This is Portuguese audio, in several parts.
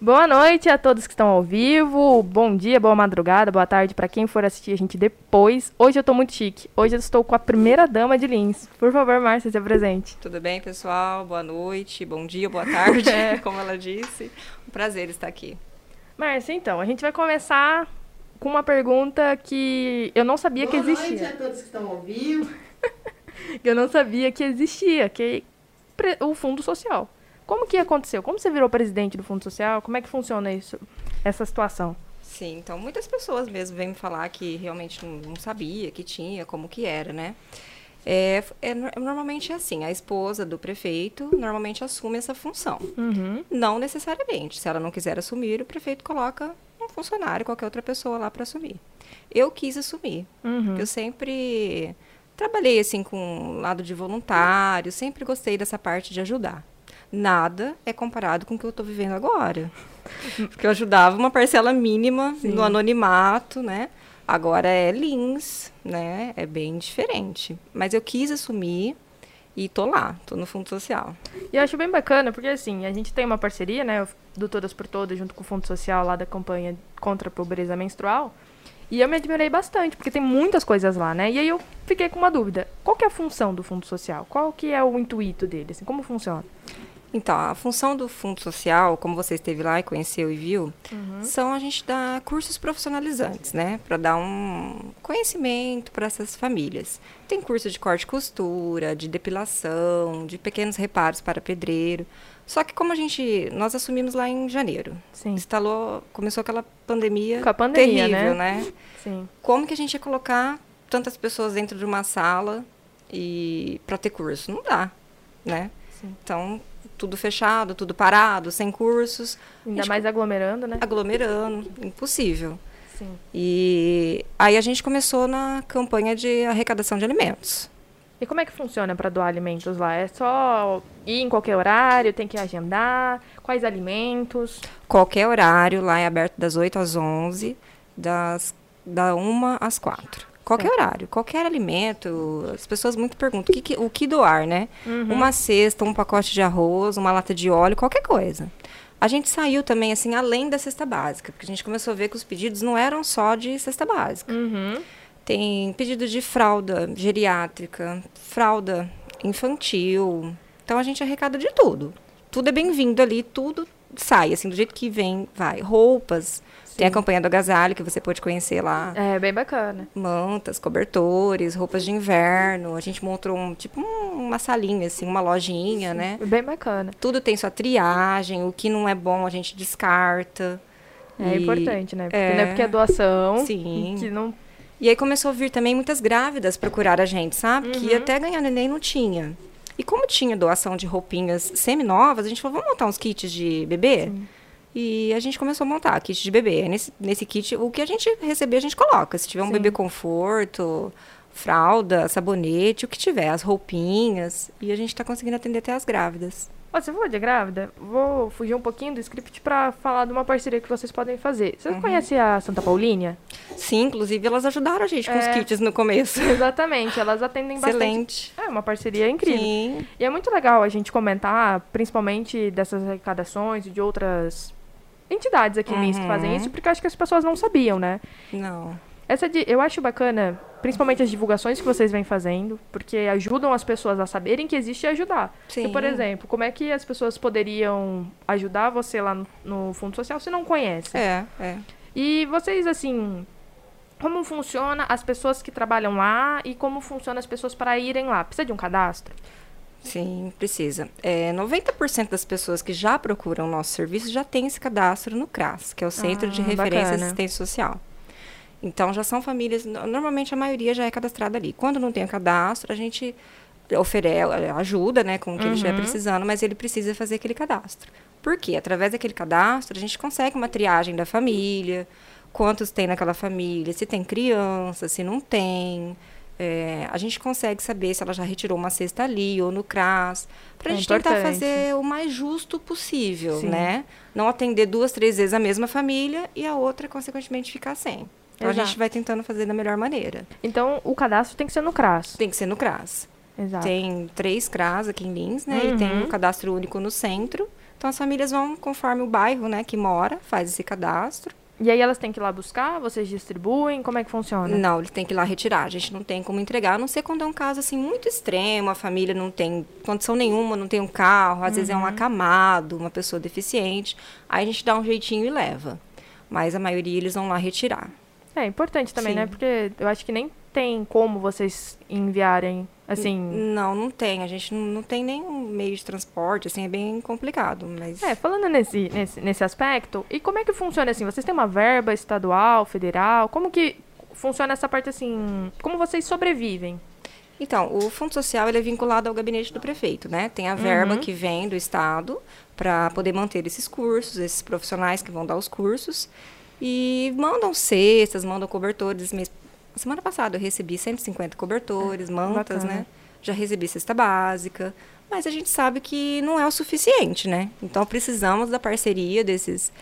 Boa noite a todos que estão ao vivo. Bom dia, boa madrugada, boa tarde para quem for assistir a gente depois. Hoje eu tô muito chique. Hoje eu estou com a primeira dama de Lins. Por favor, Márcia, se apresente. Tudo bem, pessoal? Boa noite, bom dia, boa tarde, é. como ela disse. Um prazer estar aqui. Márcia, então, a gente vai começar com uma pergunta que eu não sabia boa que existia. Boa noite a todos que estão ao vivo. eu não sabia que existia, que o Fundo Social. Como que aconteceu? Como você virou presidente do Fundo Social? Como é que funciona isso, essa situação? Sim, então muitas pessoas mesmo vêm me falar que realmente não, não sabia que tinha, como que era, né? É, é, normalmente é assim, a esposa do prefeito normalmente assume essa função. Uhum. Não necessariamente. Se ela não quiser assumir, o prefeito coloca um funcionário, qualquer outra pessoa lá para assumir. Eu quis assumir. Uhum. Eu sempre trabalhei assim com o lado de voluntário, sempre gostei dessa parte de ajudar nada é comparado com o que eu estou vivendo agora. Porque eu ajudava uma parcela mínima Sim. no anonimato, né? Agora é Lins, né? É bem diferente. Mas eu quis assumir e tô lá, tô no Fundo Social. E eu acho bem bacana, porque assim, a gente tem uma parceria, né, do Todas por Todas, junto com o Fundo Social lá da campanha contra a pobreza menstrual. E eu me admirei bastante, porque tem muitas coisas lá, né? E aí eu fiquei com uma dúvida. Qual que é a função do Fundo Social? Qual que é o intuito dele? Assim, como funciona? Então, a função do Fundo Social, como você esteve lá e conheceu e viu, uhum. são a gente dar cursos profissionalizantes, né? Para dar um conhecimento para essas famílias. Tem curso de corte e costura, de depilação, de pequenos reparos para pedreiro. Só que como a gente, nós assumimos lá em janeiro. Sim. Instalou, começou aquela pandemia, Com a pandemia terrível, né? né? Sim. Como que a gente ia colocar tantas pessoas dentro de uma sala e para ter curso? Não dá, né? Sim. Então, tudo fechado, tudo parado, sem cursos. Ainda mais aglomerando, né? Aglomerando, impossível. Sim. E aí a gente começou na campanha de arrecadação de alimentos. E como é que funciona para doar alimentos lá? É só ir em qualquer horário, tem que agendar? Quais alimentos? Qualquer horário, lá é aberto das 8 às 11, das da 1 às 4. Qualquer certo. horário, qualquer alimento. As pessoas muito perguntam o que, o que doar, né? Uhum. Uma cesta, um pacote de arroz, uma lata de óleo, qualquer coisa. A gente saiu também, assim, além da cesta básica, porque a gente começou a ver que os pedidos não eram só de cesta básica. Uhum. Tem pedido de fralda geriátrica, fralda infantil. Então a gente arrecada de tudo. Tudo é bem-vindo ali, tudo sai, assim, do jeito que vem, vai. Roupas, tem a campanha do agasalho, que você pode conhecer lá. É, bem bacana. Mantas, cobertores, roupas de inverno. A gente montou um, tipo um, uma salinha, assim, uma lojinha, Sim, né? Bem bacana. Tudo tem sua triagem, o que não é bom a gente descarta. É e, importante, né? Porque é, não é porque é doação. Sim. Que não... E aí começou a vir também muitas grávidas procurar a gente, sabe? Uhum. Que até ganhar neném não tinha. E como tinha doação de roupinhas semi-novas, a gente falou, vamos montar uns kits de bebê? Sim. E a gente começou a montar kit de bebê. Nesse, nesse kit, o que a gente receber, a gente coloca. Se tiver um Sim. bebê conforto, fralda, sabonete, o que tiver, as roupinhas. E a gente está conseguindo atender até as grávidas. você falou de grávida? Vou fugir um pouquinho do script para falar de uma parceria que vocês podem fazer. Você uhum. conhece a Santa Paulínia? Sim, inclusive elas ajudaram a gente com é, os kits no começo. Exatamente, elas atendem Excelente. bastante. É uma parceria incrível. Sim. E é muito legal a gente comentar, principalmente dessas arrecadações e de outras entidades aqui uhum. que fazem isso, porque eu acho que as pessoas não sabiam, né? Não. Essa de, eu acho bacana, principalmente as divulgações que vocês vêm fazendo, porque ajudam as pessoas a saberem que existe e ajudar. Sim. Porque, por exemplo, como é que as pessoas poderiam ajudar você lá no, no Fundo Social se não conhecem? É, é. E vocês, assim, como funciona as pessoas que trabalham lá e como funciona as pessoas para irem lá? Precisa de um cadastro? Sim, precisa. É, 90% das pessoas que já procuram o nosso serviço já tem esse cadastro no CRAS, que é o Centro ah, de Referência bacana. Assistência Social. Então, já são famílias, normalmente a maioria já é cadastrada ali. Quando não tem o cadastro, a gente oferece, ajuda, né, com o que uhum. ele estiver precisando, mas ele precisa fazer aquele cadastro. Por quê? Através daquele cadastro, a gente consegue uma triagem da família, quantos tem naquela família, se tem criança, se não tem, é, a gente consegue saber se ela já retirou uma cesta ali ou no CRAS, para a É gente tentar importante. fazer o mais justo possível, Sim. né? Não atender duas, três vezes a mesma família e a outra, consequentemente, ficar sem. Então, a Exato. gente vai tentando fazer da melhor maneira. Então, o cadastro tem que ser no CRAS. Tem que ser no CRAS. Exato. Tem três CRAS aqui em Lins, né? Uhum. E tem um cadastro único no centro, Então, as famílias vão conforme o bairro, né, que mora, faz esse cadastro. E aí elas têm que ir lá buscar, vocês distribuem, como é que funciona? Não, eles têm que ir lá retirar. A gente não tem como entregar, a não ser quando é um caso assim muito extremo, a família não tem condição nenhuma, não tem um carro, às uhum. vezes é um acamado, uma pessoa deficiente. Aí a gente dá um jeitinho e leva. Mas a maioria eles vão lá retirar. É importante também, né? Sim. né? Porque eu acho que nem tem como vocês enviarem Assim. Não, não tem. A gente não, não tem nenhum meio de transporte, assim, é bem complicado. Mas... É, falando nesse, nesse, nesse aspecto, e como é que funciona assim? Vocês têm uma verba estadual, federal? Como que funciona essa parte assim? Como vocês sobrevivem? Então, o Fundo Social ele é vinculado ao gabinete do prefeito, né? Tem a verba uhum. que vem do Estado para poder manter esses cursos, esses profissionais que vão dar os cursos. E mandam cestas, mandam cobertores. Semana passada eu recebi 150 cobertores, mantas, Bacana. né? Já recebi cesta básica, mas a gente sabe que não é o suficiente, né? Então precisamos da parceria desses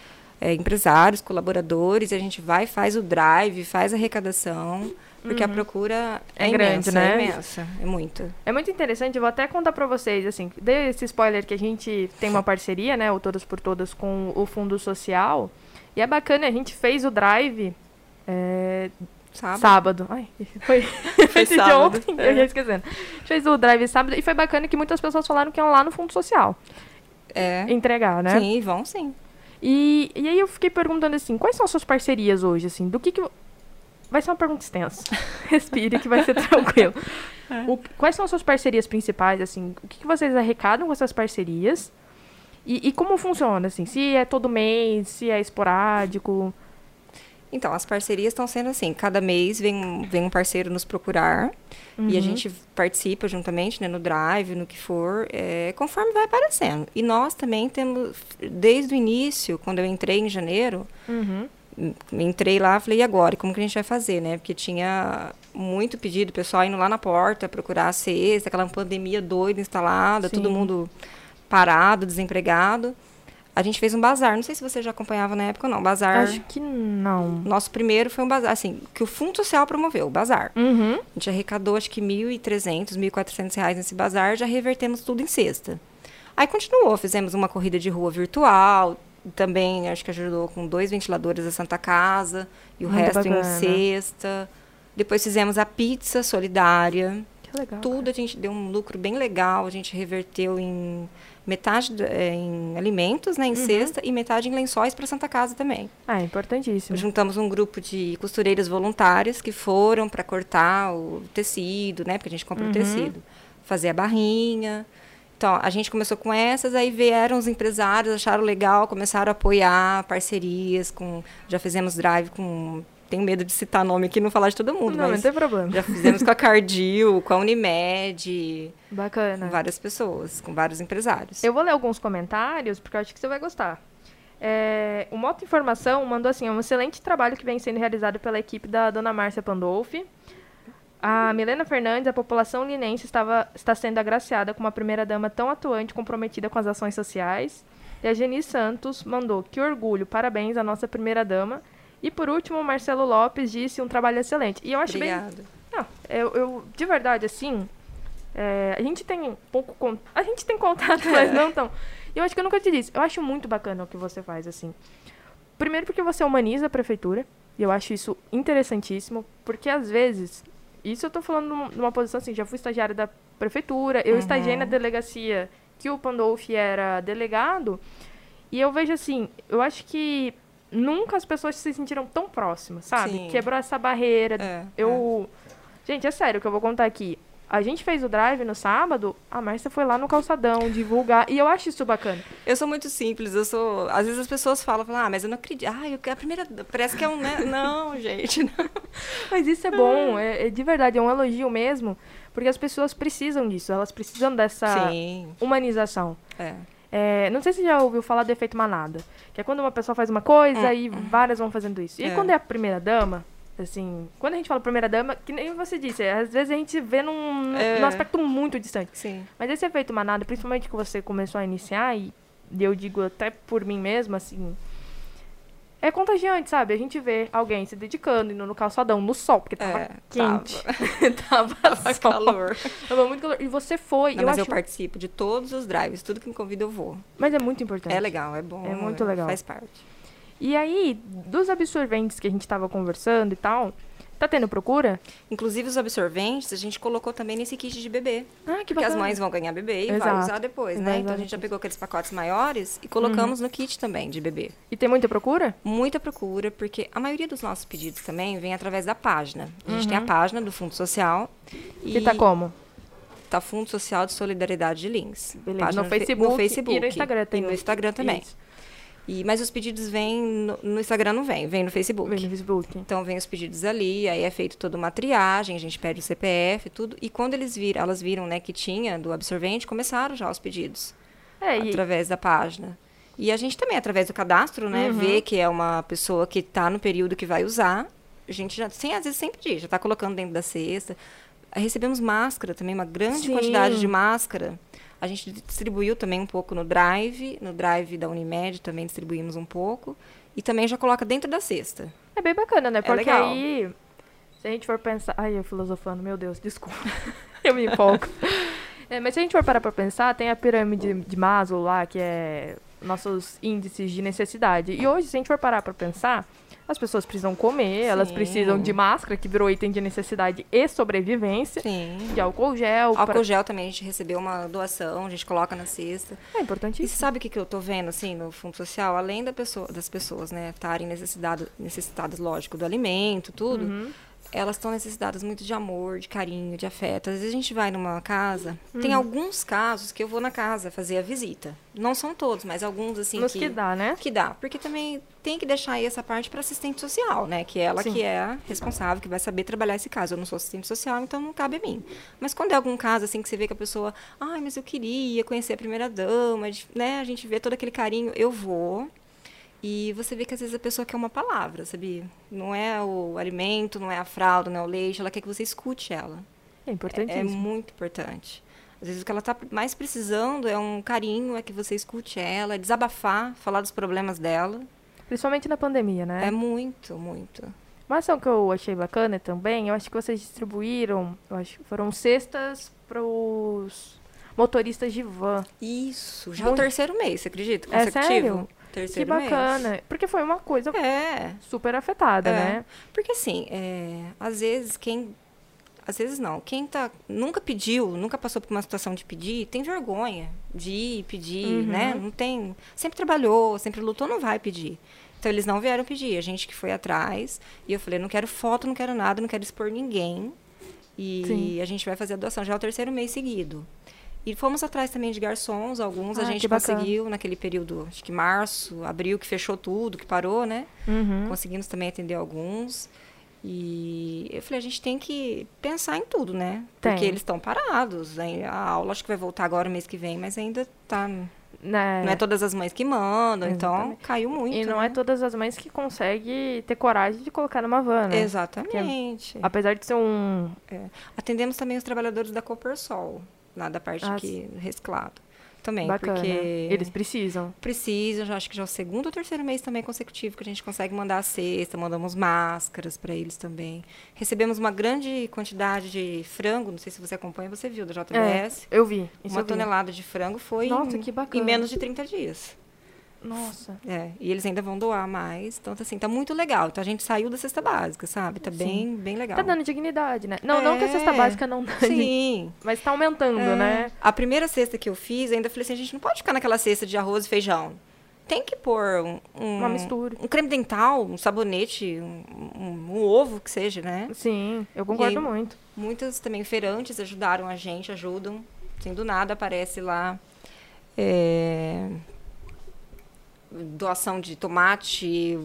é, empresários, colaboradores, a gente vai, faz o drive, faz a arrecadação, porque uhum. a procura é, é grande, imensa, né? É imensa, é muito. É muito interessante, eu vou até contar para vocês, assim, dei esse spoiler que a gente tem uma parceria, né, o Todas por Todas, com o Fundo Social, e é bacana, a gente fez o drive é, Sábado. Sábado. Ai, foi, foi sábado. de ontem, é. eu ia esquecendo. Fez o drive sábado e foi bacana que muitas pessoas falaram que iam lá no Fundo Social. É. Entregar, né? Sim, vão sim. E, e aí eu fiquei perguntando assim, quais são as suas parcerias hoje, assim? Do que que... Vai ser uma pergunta extensa. Respire que vai ser tranquilo. É. O, quais são as suas parcerias principais, assim? O que, que vocês arrecadam com essas parcerias? E, e como funciona, assim? Se é todo mês, se é esporádico... Então, as parcerias estão sendo assim, cada mês vem, vem um parceiro nos procurar uhum. e a uhum. gente participa juntamente né, no drive, no que for, é, conforme vai aparecendo. E nós também temos, desde o início, quando eu entrei em janeiro, uhum. entrei lá falei, e agora? Como que a gente vai fazer, né? Porque tinha muito pedido, pessoal indo lá na porta procurar a cesta, aquela pandemia doida instalada, Sim. todo mundo parado, desempregado. A gente fez um bazar. Não sei se você já acompanhava na época ou não. Bazar. Acho que não. Nosso primeiro foi um bazar, assim, que o Fundo Social promoveu, o bazar. Uhum. A gente arrecadou acho que R$ 1.300, 1.400 reais nesse bazar, já revertemos tudo em cesta. Aí continuou, fizemos uma corrida de rua virtual, também acho que ajudou com dois ventiladores da Santa Casa e o Muito resto bacana. em cesta. Depois fizemos a pizza solidária. Que legal. Tudo cara. a gente deu um lucro bem legal, a gente reverteu em metade é, em alimentos, né, em uhum. cesta, e metade em lençóis para Santa Casa também. Ah, é importantíssimo. Juntamos um grupo de costureiras voluntárias que foram para cortar o tecido, né, porque a gente compra uhum. o tecido, fazer a barrinha. Então, a gente começou com essas, aí vieram os empresários, acharam legal, começaram a apoiar parcerias com... Já fizemos drive com tenho medo de citar nome aqui e não falar de todo mundo. Não, não tem problema. Já fizemos com a Cardil, com a Unimed. Bacana. Várias pessoas, com vários empresários. Eu vou ler alguns comentários, porque eu acho que você vai gostar. É, o Moto Informação mandou assim: é um excelente trabalho que vem sendo realizado pela equipe da dona Márcia Pandolfi. A Milena Fernandes, a população linense estava, está sendo agraciada com uma primeira-dama tão atuante e comprometida com as ações sociais. E a Geni Santos mandou: que orgulho, parabéns à nossa primeira-dama e por último, o Marcelo Lopes disse um trabalho excelente. E eu acho Obrigada. bem. Não, eu, eu, de verdade, assim, é, a gente tem pouco. A gente tem contato, mas não tão. Eu acho que eu nunca te disse. Eu acho muito bacana o que você faz, assim. Primeiro porque você humaniza a prefeitura. E eu acho isso interessantíssimo. Porque às vezes. Isso eu tô falando numa posição assim, já fui estagiária da prefeitura, eu uhum. estagiei na delegacia que o Pandolfi era delegado. E eu vejo assim, eu acho que nunca as pessoas se sentiram tão próximas, sabe? Sim. Quebrou essa barreira. É, eu. É. Gente, é sério que eu vou contar aqui. A gente fez o drive no sábado, a Márcia foi lá no calçadão divulgar, e eu acho isso bacana. Eu sou muito simples, eu sou. Às vezes as pessoas falam, falam ah, mas eu não acredito. Ah, eu, a primeira. Parece que é um. Né? Não, gente, não. Mas isso é bom, é, é, de verdade, é um elogio mesmo, porque as pessoas precisam disso, elas precisam dessa Sim. humanização. É. É, não sei se já ouviu falar do efeito manada. Que é quando uma pessoa faz uma coisa e várias vão fazendo isso. E é. quando é a primeira dama, assim, quando a gente fala primeira dama, que nem você disse, às vezes a gente vê num, é. num aspecto muito distante. Sim. Mas esse efeito manada, principalmente que você começou a iniciar, e eu digo até por mim mesma, assim, é contagiante, sabe? A gente vê alguém se dedicando, indo no calçadão, no sol, porque tava É, quente. Tava, Tava calor. Tava muito calor. E você foi. Não, eu mas acho... eu participo de todos os drives, tudo que me convida eu vou. Mas é muito importante. É legal, é bom. É muito legal. Faz parte. E aí, dos absorventes que a gente tava conversando e tal, tá tendo procura? Inclusive os absorventes, a gente colocou também nesse kit de bebê. Ah, que Porque as mães vão ganhar bebê e vai Exato. usar depois, Vai né? Então a gente já pegou aqueles pacotes maiores e colocamos no kit também de bebê. E tem muita procura? Muita procura, porque a maioria dos nossos pedidos também vem através da página. A gente tem a página do Fundo Social. Que tá como? Tá Fundo Social de Solidariedade de Lins. Beleza. Página No fe- Facebook no Facebook e no Instagram tem E no Instagram também. Isso. E, mas os pedidos vêm no, no Instagram não vem, vem no Facebook. Vem no Facebook. Então vem os pedidos ali, aí é feito toda uma triagem, a gente pede o CPF, tudo. E quando eles viram, elas viram, né, que tinha do absorvente, começaram já os pedidos É, e, através da página. E a gente também, através do cadastro, né, Uhum. vê que é uma pessoa que está no período que vai usar. A gente já, sem, às vezes, sem pedir, já está colocando dentro da cesta. Recebemos máscara também, uma grande Sim. quantidade de máscara. A gente distribuiu também um pouco no Drive, no Drive da Unimed também distribuímos um pouco. E também já coloca dentro da cesta. é bem bacana, né? Porque legal. aí, se a gente for pensar... Ai, eu filosofando, meu Deus, desculpa. eu me empolgo. É, mas se a gente for parar pra pensar, tem a pirâmide de Maslow lá, que é nossos índices de necessidade. E hoje, se a gente for parar pra pensar, as pessoas precisam comer, elas Sim. precisam de máscara, que virou item de necessidade e sobrevivência, Sim. de álcool gel. pra- Álcool gel também a gente recebeu uma doação, a gente coloca na cesta. É E importantíssimo. sabe o que, que eu tô vendo, assim, no Fundo Social? Além da pessoa, das pessoas, né, estarem necessitadas, necessitadas, lógico, do alimento, tudo, Uhum. Elas estão necessitadas muito de amor, de carinho, de afeto. Às vezes a gente vai numa casa, tem Uhum. alguns casos que eu vou na casa fazer a visita. Não são todos, mas alguns, assim, Nos que... que dá, né? que dá, porque também tem que deixar aí essa parte para assistente social, né? Que é ela Sim. que é a responsável, que vai saber trabalhar esse caso. Eu não sou assistente social, então não cabe a mim. Mas quando é algum caso assim que você vê que a pessoa, ai, mas eu queria conhecer a primeira dama, né? A gente vê todo aquele carinho, eu vou. E você vê que às vezes a pessoa quer uma palavra, sabia? Não é o alimento, não é a fralda, não é o leite, ela quer que você escute ela. É É importantíssimo. muito importante. Às vezes o que ela está mais precisando é um carinho, é que você escute ela, é desabafar, falar dos problemas dela. Principalmente na pandemia, né? É muito, muito. Uma ação que eu achei bacana também, eu acho que vocês distribuíram, eu acho foram cestas para os motoristas de van. Isso, já é Muito- o terceiro mês, você acredita? É Consecutivo? Sério? Que Terceiro mês. bacana. Porque foi uma coisa É, super afetada, É. né? porque assim, é, às vezes quem. Às vezes não. Quem tá, nunca pediu, nunca passou por uma situação de pedir, tem vergonha de ir pedir, Uhum. né? Não tem. Sempre trabalhou, sempre lutou, não vai pedir. Então eles não vieram pedir. A gente que foi atrás. E eu falei, não quero foto, não quero nada, não quero expor ninguém. E Sim. a gente vai fazer a doação. Já é o terceiro mês seguido. E fomos atrás também de garçons, alguns a Ah, gente que bacana. conseguiu naquele período, acho que março, abril, que fechou tudo, que parou, né? Uhum. Conseguimos também atender alguns. E eu falei, a gente tem que pensar em tudo, né? Porque Tem. eles estão parados. aí A aula acho que vai voltar agora mês que vem, mas ainda tá. Né? Não é todas as mães que mandam, então Exatamente. caiu muito. E não né? é todas as mães que conseguem ter coragem de colocar numa van, né? Exatamente. Apesar de ser um. Atendemos também os trabalhadores da Copersol, lá da parte Ah, que reciclado. Também, bacana. porque Eles precisam. precisa, já acho que já é o segundo ou terceiro mês também consecutivo que a gente consegue mandar a cesta, mandamos máscaras para eles também. Recebemos uma grande quantidade de frango, não sei se você acompanha, você viu, da JBS. Eu vi. Isso uma eu vi. tonelada de frango foi Nossa, em, em menos de 30 dias. Nossa. É, e eles ainda vão doar mais. Então, assim, tá muito legal. Então, a gente saiu da cesta básica, sabe? Tá Sim. bem, bem legal. Tá dando dignidade, né? Não, não que a cesta É. básica não dá, Sim. mas tá aumentando, É. né? A primeira cesta que eu fiz, ainda falei assim, a gente não pode ficar naquela cesta de arroz e feijão. Tem que pôr um, um- Uma mistura. Um creme dental, um sabonete, um, um- um ovo que seja, né? Sim, eu concordo aí- muito. Muitas também feirantes ajudaram a gente, ajudam. Assim, do nada aparece lá é, doação de tomate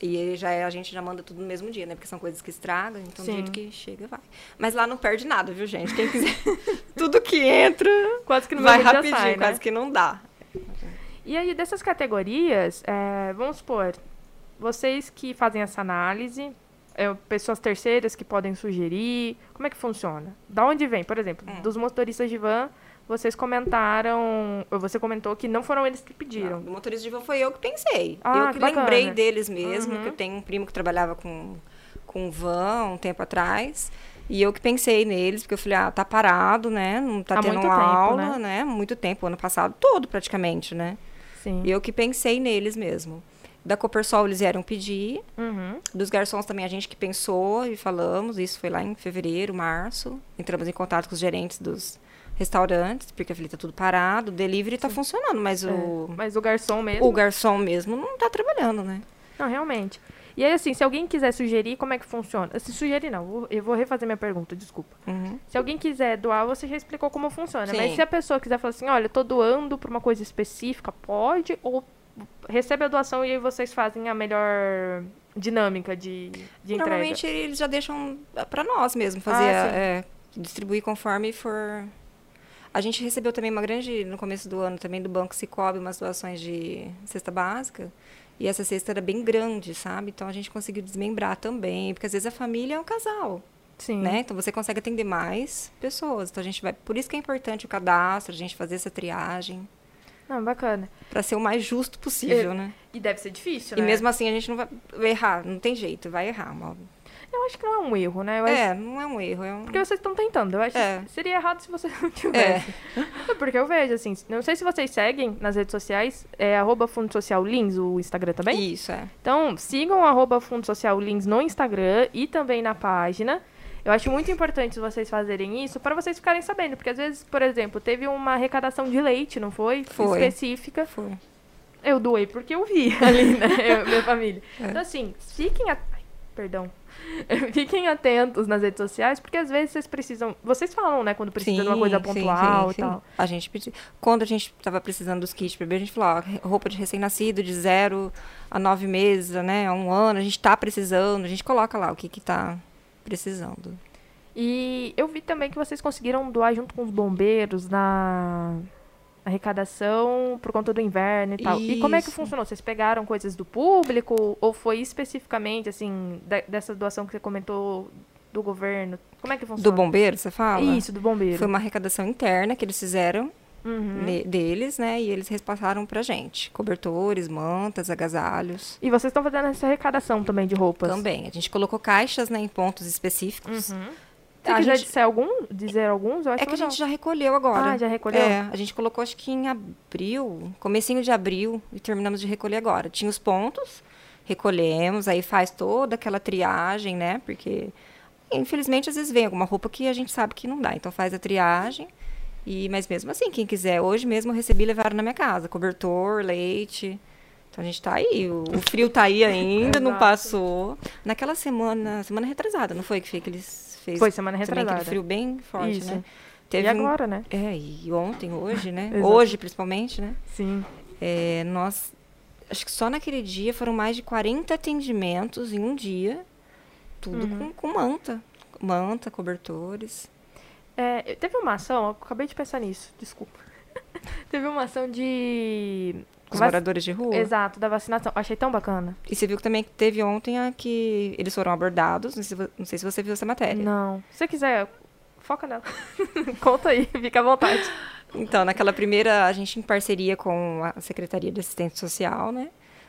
e já é- a gente já manda tudo no mesmo dia, né? Porque são coisas que estragam, então do Sim. jeito que chega, vai. Mas lá não perde nada, viu, gente? Quem quiser, tudo que entra Quase que no vai rapidinho, sai, né? quase que não dá. E aí, dessas categorias, é, vamos supor, vocês que fazem essa análise, é, pessoas terceiras que podem sugerir, como é que funciona? Da onde vem, por exemplo, Hum. dos motoristas de van, vocês comentaram. Você comentou que não foram eles que pediram. Não, o motorista de van foi eu que pensei. Ah, eu que que lembrei deles mesmo, Uhum. que eu tenho um primo que trabalhava com, com van um tempo atrás. E eu que pensei neles, porque eu falei, ah, tá parado, né? Não tá Há tendo muito tempo, aula, né? Muito tempo, ano passado todo praticamente, né? Sim. E eu que pensei neles mesmo. Da Copersol eles vieram pedir. Uhum. Dos garçons também a gente que pensou e falamos. Isso foi lá em fevereiro, março. Entramos em contato com os gerentes dos restaurantes, porque eu falei, tá tudo parado. O delivery tá funcionando, mas o, Mas o garçom mesmo. o garçom mesmo não tá trabalhando, né? Não, realmente. E aí, assim, se alguém quiser sugerir, como é que funciona? Se sugerir, não, eu vou refazer minha pergunta, desculpa. Uhum. Se alguém quiser doar, você já explicou como funciona. Sim. Mas se a pessoa quiser falar assim, olha, eu tô doando pra uma coisa específica, pode? Ou recebe a doação e aí vocês fazem a melhor dinâmica de, de entrega? Normalmente eles já deixam pra nós mesmo fazer, Ah, sim. é, distribuir conforme for. A gente recebeu também uma grande, no começo do ano, também do Banco Cicobi, umas doações de cesta básica. E essa cesta era bem grande, sabe? Então a gente conseguiu desmembrar também, porque às vezes a família é um casal. Sim. né? Então você consegue atender mais pessoas. Então a gente vai, por isso que é importante o cadastro, a gente fazer essa triagem Não, bacana. para ser o mais justo possível, É, né? E deve ser difícil, E né? mesmo assim a gente não vai vai errar, não tem jeito, vai errar. Uma... Eu acho que não é um erro, né? Eu acho- É, não é um erro, é um Porque vocês estão tentando. Eu acho É. que seria errado se você não tivesse. É Porque eu vejo, assim, não sei se vocês seguem nas redes sociais, é arroba Fundo Social Lins, o Instagram também. isso, é. Então, sigam arroba Fundo Social Lins no Instagram e também na página. Eu acho muito importante vocês fazerem isso para vocês ficarem sabendo. Porque às vezes, por exemplo, teve uma arrecadação de leite, não foi? Foi. Específica. Foi. Eu doei porque eu vi ali, né? Eu, minha família. É. Então, assim, fiquem. A... Ai, perdão. Fiquem atentos nas redes sociais, porque às vezes vocês precisam. Vocês falam, né, quando precisa de uma coisa sim, pontual sim, e sim. tal. A gente pedi... Quando a gente estava precisando dos kits bebê, a gente falou, ó, roupa de recém-nascido de zero a nove meses, né? A um ano, a gente tá precisando, a gente coloca lá o que que tá precisando. E eu vi também que vocês conseguiram doar junto com os bombeiros na arrecadação por conta do inverno e tal. E como é que Isso. funcionou? Vocês pegaram coisas do público ou foi especificamente, assim, da- dessa doação que você comentou do governo? Como é que funciona? Do bombeiro, você fala? Isso, do bombeiro. Foi uma arrecadação interna que eles fizeram Uhum. deles, né? E eles repassaram pra gente. Cobertores, mantas, agasalhos. E vocês estão fazendo essa arrecadação também de roupas? Também. A gente colocou caixas né, em pontos específicos. Uhum. Se A gente- dizer, algum, dizer alguns, É que a legal. gente já recolheu agora. Ah, já recolheu? É, a gente colocou acho que em abril, comecinho de abril, e terminamos de recolher agora. Tinha os pontos, recolhemos, aí faz toda aquela triagem, né? Porque, infelizmente, às vezes vem alguma roupa que a gente sabe que não dá. Então faz a triagem. E, mas mesmo assim, quem quiser, hoje mesmo eu recebi e levaram na minha casa. Cobertor, leite. Então a gente tá aí. O, o frio tá aí ainda, não passou. Naquela semana, semana retrasada, não foi que foi que eles fez Foi semana também retrasada. aquele frio bem forte, Isso. né? E Teve um- agora, né? é, e ontem, hoje, né? Hoje, principalmente, né? Sim. É, nós, acho que só naquele dia foram mais de 40 atendimentos em um dia. Tudo Uhum. com, com manta. Manta, cobertores. É, teve uma ação, acabei de pensar nisso, desculpa. teve uma ação de. Os vac- moradores de rua. Exato, da vacinação. Achei tão bacana. E você viu que também teve ontem a que eles foram abordados. Não sei se, não sei se você viu essa matéria. Não. Se você quiser, foca nela. Conta aí, fica à vontade. Então, naquela primeira, a gente em parceria com a Secretaria de Assistência Social, né?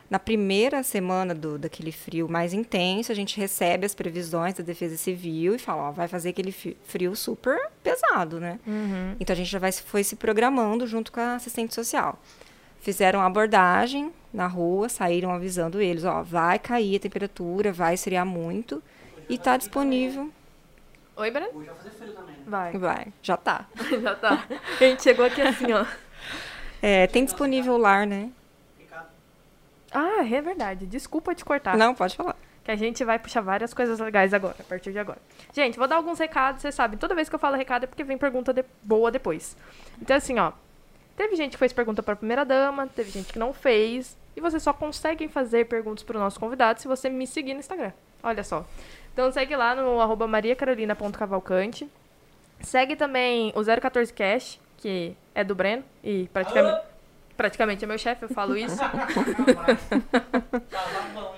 Na primeira semana do, daquele frio mais intenso, a gente recebe as previsões da Defesa Civil e fala, ó, vai fazer aquele frio super pesado, né? Uhum. Então, a gente já vai, se- foi se programando junto com a assistente social. Fizeram a abordagem na rua, saíram avisando eles, ó, vai cair a temperatura, vai esfriar muito e está disponível. Oi? Hoje vai fazer frio também. né? Vai. Vai, já tá. Já tá. A gente chegou aqui assim, ó. É, tem disponível o lar, né? Ricardo, Ah, é verdade. Desculpa te cortar. Não, pode falar. Que a gente vai puxar várias coisas legais agora, a partir de agora. Gente, vou dar alguns recados, vocês sabem. Toda vez que eu falo recado é porque vem pergunta de- boa depois. Então, assim, ó. Teve gente que fez pergunta pra primeira dama, teve gente que não fez. E vocês só conseguem fazer perguntas pro nosso convidado se você me seguir no Instagram. Olha só. Então segue lá no arroba mariacarolina.cavalcante. Segue também o 014cast, que é do Breno. E praticamente, praticamente é meu chefe, eu falo isso.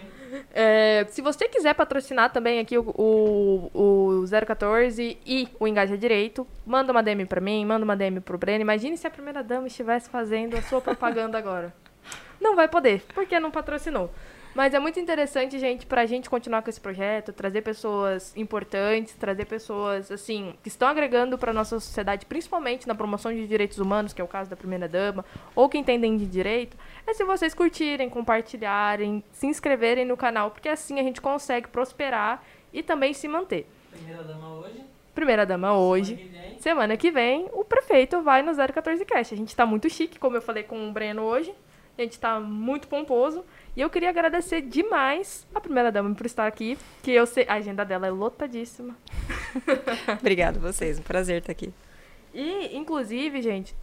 É, se você quiser patrocinar também aqui o, o, o 014 e o Engaja Direito, manda uma DM pra mim, manda uma DM pro Breno. Imagine se a primeira dama estivesse fazendo a sua propaganda agora. Não vai poder, porque não patrocinou. Mas é muito interessante, gente, pra gente continuar com esse projeto, trazer pessoas importantes, trazer pessoas, assim, que estão agregando pra nossa sociedade, principalmente na promoção de direitos humanos, que é o caso da primeira dama, ou que entendem de direito, é se vocês curtirem, compartilharem, se inscreverem no canal, porque assim a gente consegue prosperar e também se manter. Primeira dama hoje. Primeira dama hoje. Semana que vem. Semana que vem, o prefeito vai no 014 Cast. A gente tá muito chique, como eu falei com o Breno hoje. A gente tá muito pomposo. E eu queria agradecer demais a primeira dama por estar aqui. Que eu sei. A agenda dela é lotadíssima. Obrigada a vocês, um prazer estar aqui. E, inclusive, gente,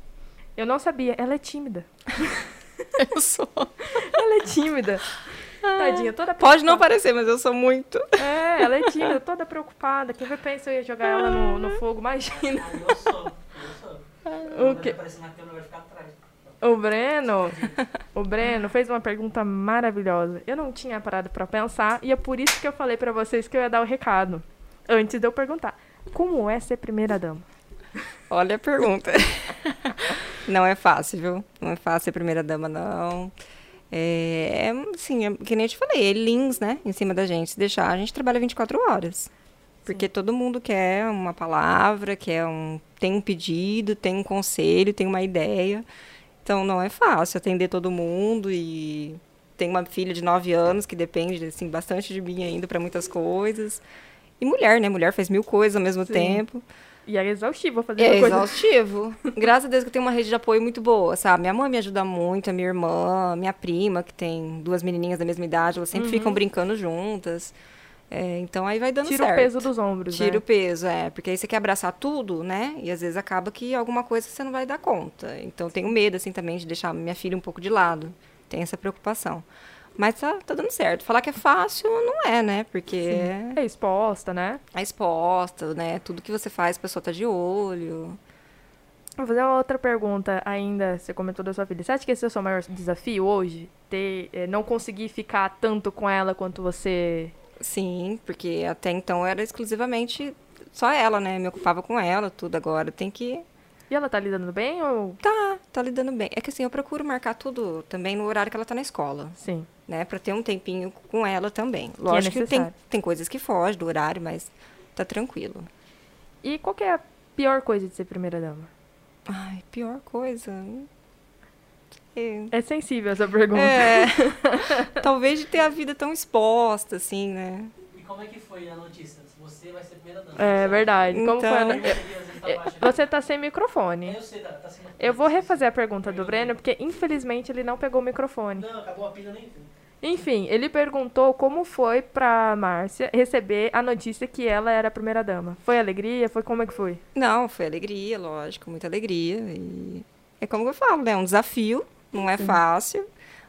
eu não sabia, ela é tímida. Eu sou. Ela é tímida. Tadinha, toda Pode não parecer, mas eu sou muito. É, ela é tímida, toda preocupada. Quem vai pensar eu ia jogar ela no, no fogo? Imagina. Ah, eu sou. Eu sou. O quê? aparecer na câmera vai ficar atrás. O Breno, o Breno fez uma pergunta maravilhosa. Eu não tinha parado pra pensar e é por isso que eu falei pra vocês que eu ia dar o recado antes de eu perguntar. Como é ser primeira dama? Olha a pergunta. Não é fácil, viu? Não é fácil ser primeira dama, não. É, assim, é, que nem eu te falei, é links, né? Em cima da gente. Se deixar, a gente trabalha 24 horas. Porque todo mundo quer uma palavra, quer um, tem um pedido, tem um conselho, tem uma ideia. Então não é fácil atender todo mundo e tem uma filha de 9 anos que depende assim bastante de mim ainda para muitas coisas. E mulher, né? Mulher faz mil coisas ao mesmo Sim. tempo. E é exaustivo fazer É coisa. exaustivo. Graças a Deus que eu tenho uma rede de apoio muito boa, sabe? Minha mãe me ajuda muito, a minha irmã, minha prima, que tem duas menininhas da mesma idade, elas sempre ficam brincando juntas. É, então aí vai dando Tira certo. o peso dos ombros, Tira né? o peso, é. Porque aí você quer abraçar tudo, né? E às vezes acaba que alguma coisa você não vai dar conta. Então tenho medo, assim, também de deixar minha filha um pouco de lado. Tem essa preocupação. Mas tá, tá dando certo. Falar que é fácil não é, né? Porque É exposta, né? é exposta, né? Tudo que você faz, a pessoa tá de olho. Vou fazer uma outra pergunta ainda. Você comentou da sua filha. Você acha que esse é o seu maior desafio hoje? Ter, eh, não conseguir ficar tanto com ela quanto você. Sim, porque até então era exclusivamente só ela, né? Me ocupava com ela, tudo. Agora tem que. E ela tá lidando bem ou. Tá, tá lidando bem. É que assim, eu procuro marcar tudo também no horário que ela tá na escola, Sim. né? Pra ter um tempinho com ela também. Lógico que, tem, necessário. tem coisas que fogem do horário, mas tá tranquilo. E qual que é a pior coisa de ser primeira dama? Ai, pior coisa. É, É sensível essa pergunta. é, talvez de ter a vida tão exposta, assim, né? E como é que foi a notícia? Você vai ser a primeira dama. É verdade. Como foi a Então- tá baixo? Você tá sem microfone. Eu sei, tá, tá sendo... Eu vou refazer a pergunta do Breno, porque infelizmente ele não pegou o microfone. Não, acabou a pilha nem. Enfim, ele perguntou como foi pra Márcia receber a notícia que ela era a primeira dama. Foi alegria? Foi como é que foi? Não, foi alegria, lógico, muita alegria. E é como eu falo, né? É um desafio, não é fácil.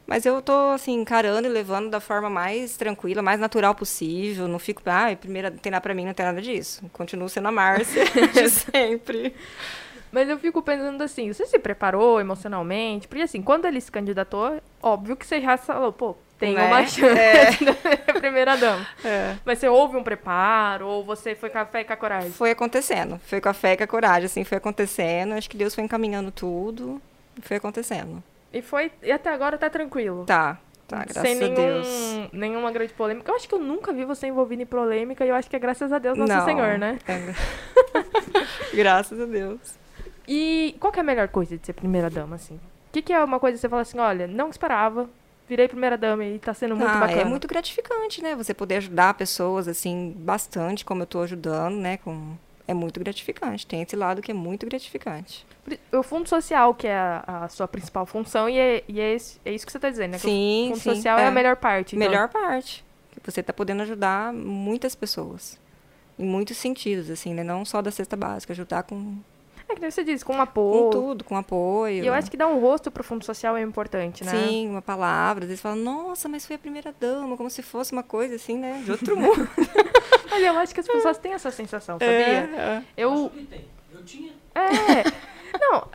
Mas eu tô, assim, encarando e levando da forma mais tranquila, mais natural possível. Não fico, ah, primeira, não tem nada pra mim, não tem nada disso. Continuo sendo a Márcia de sempre. Mas eu fico pensando assim, você se preparou emocionalmente? Porque assim, quando ele se candidatou, óbvio que você já falou, pô, tem Né? uma chance É. de ser a primeira dama. É. Mas você houve um preparo, ou você foi com a fé e com a coragem? Foi acontecendo. Foi com a fé e com a coragem, assim, foi acontecendo. Acho que Deus foi encaminhando tudo. Foi acontecendo. E foi, e até agora tá tranquilo. Tá, tá, graças Sem a nenhum, Deus. nenhuma grande polêmica. Eu acho que eu nunca vi você envolvido em polêmica e eu acho que é graças a Deus, nosso Não, Senhor, né? é. graças a Deus. E qual que é a melhor coisa de ser primeira dama, assim? O que, que é uma coisa que você fala assim, olha, não esperava, virei primeira dama e tá sendo muito ah, bacana. É muito gratificante, né? Você poder ajudar pessoas, assim, bastante, como eu tô ajudando, né? Com... É muito gratificante. Tem esse lado que é muito gratificante. O fundo social, que é a, a sua principal função, e é, e é, esse- é isso que você tá dizendo, né? Que Sim, o fundo sim. social é. a melhor parte. então. Melhor parte. Que você tá podendo ajudar muitas pessoas. Em muitos sentidos, assim, né? Não só da cesta básica, ajudar com, É que nem você diz, com com apoio. tudo, com apoio. E eu acho que dar um rosto pro fundo social é importante, né? Sim, uma palavra. Às vezes fala, nossa, mas foi a primeira dama, como se fosse uma coisa assim, né? De outro mundo. Olha, eu acho que as pessoas têm essa sensação, sabia? é. Eu. Acho que tem. Eu tinha. É. Não,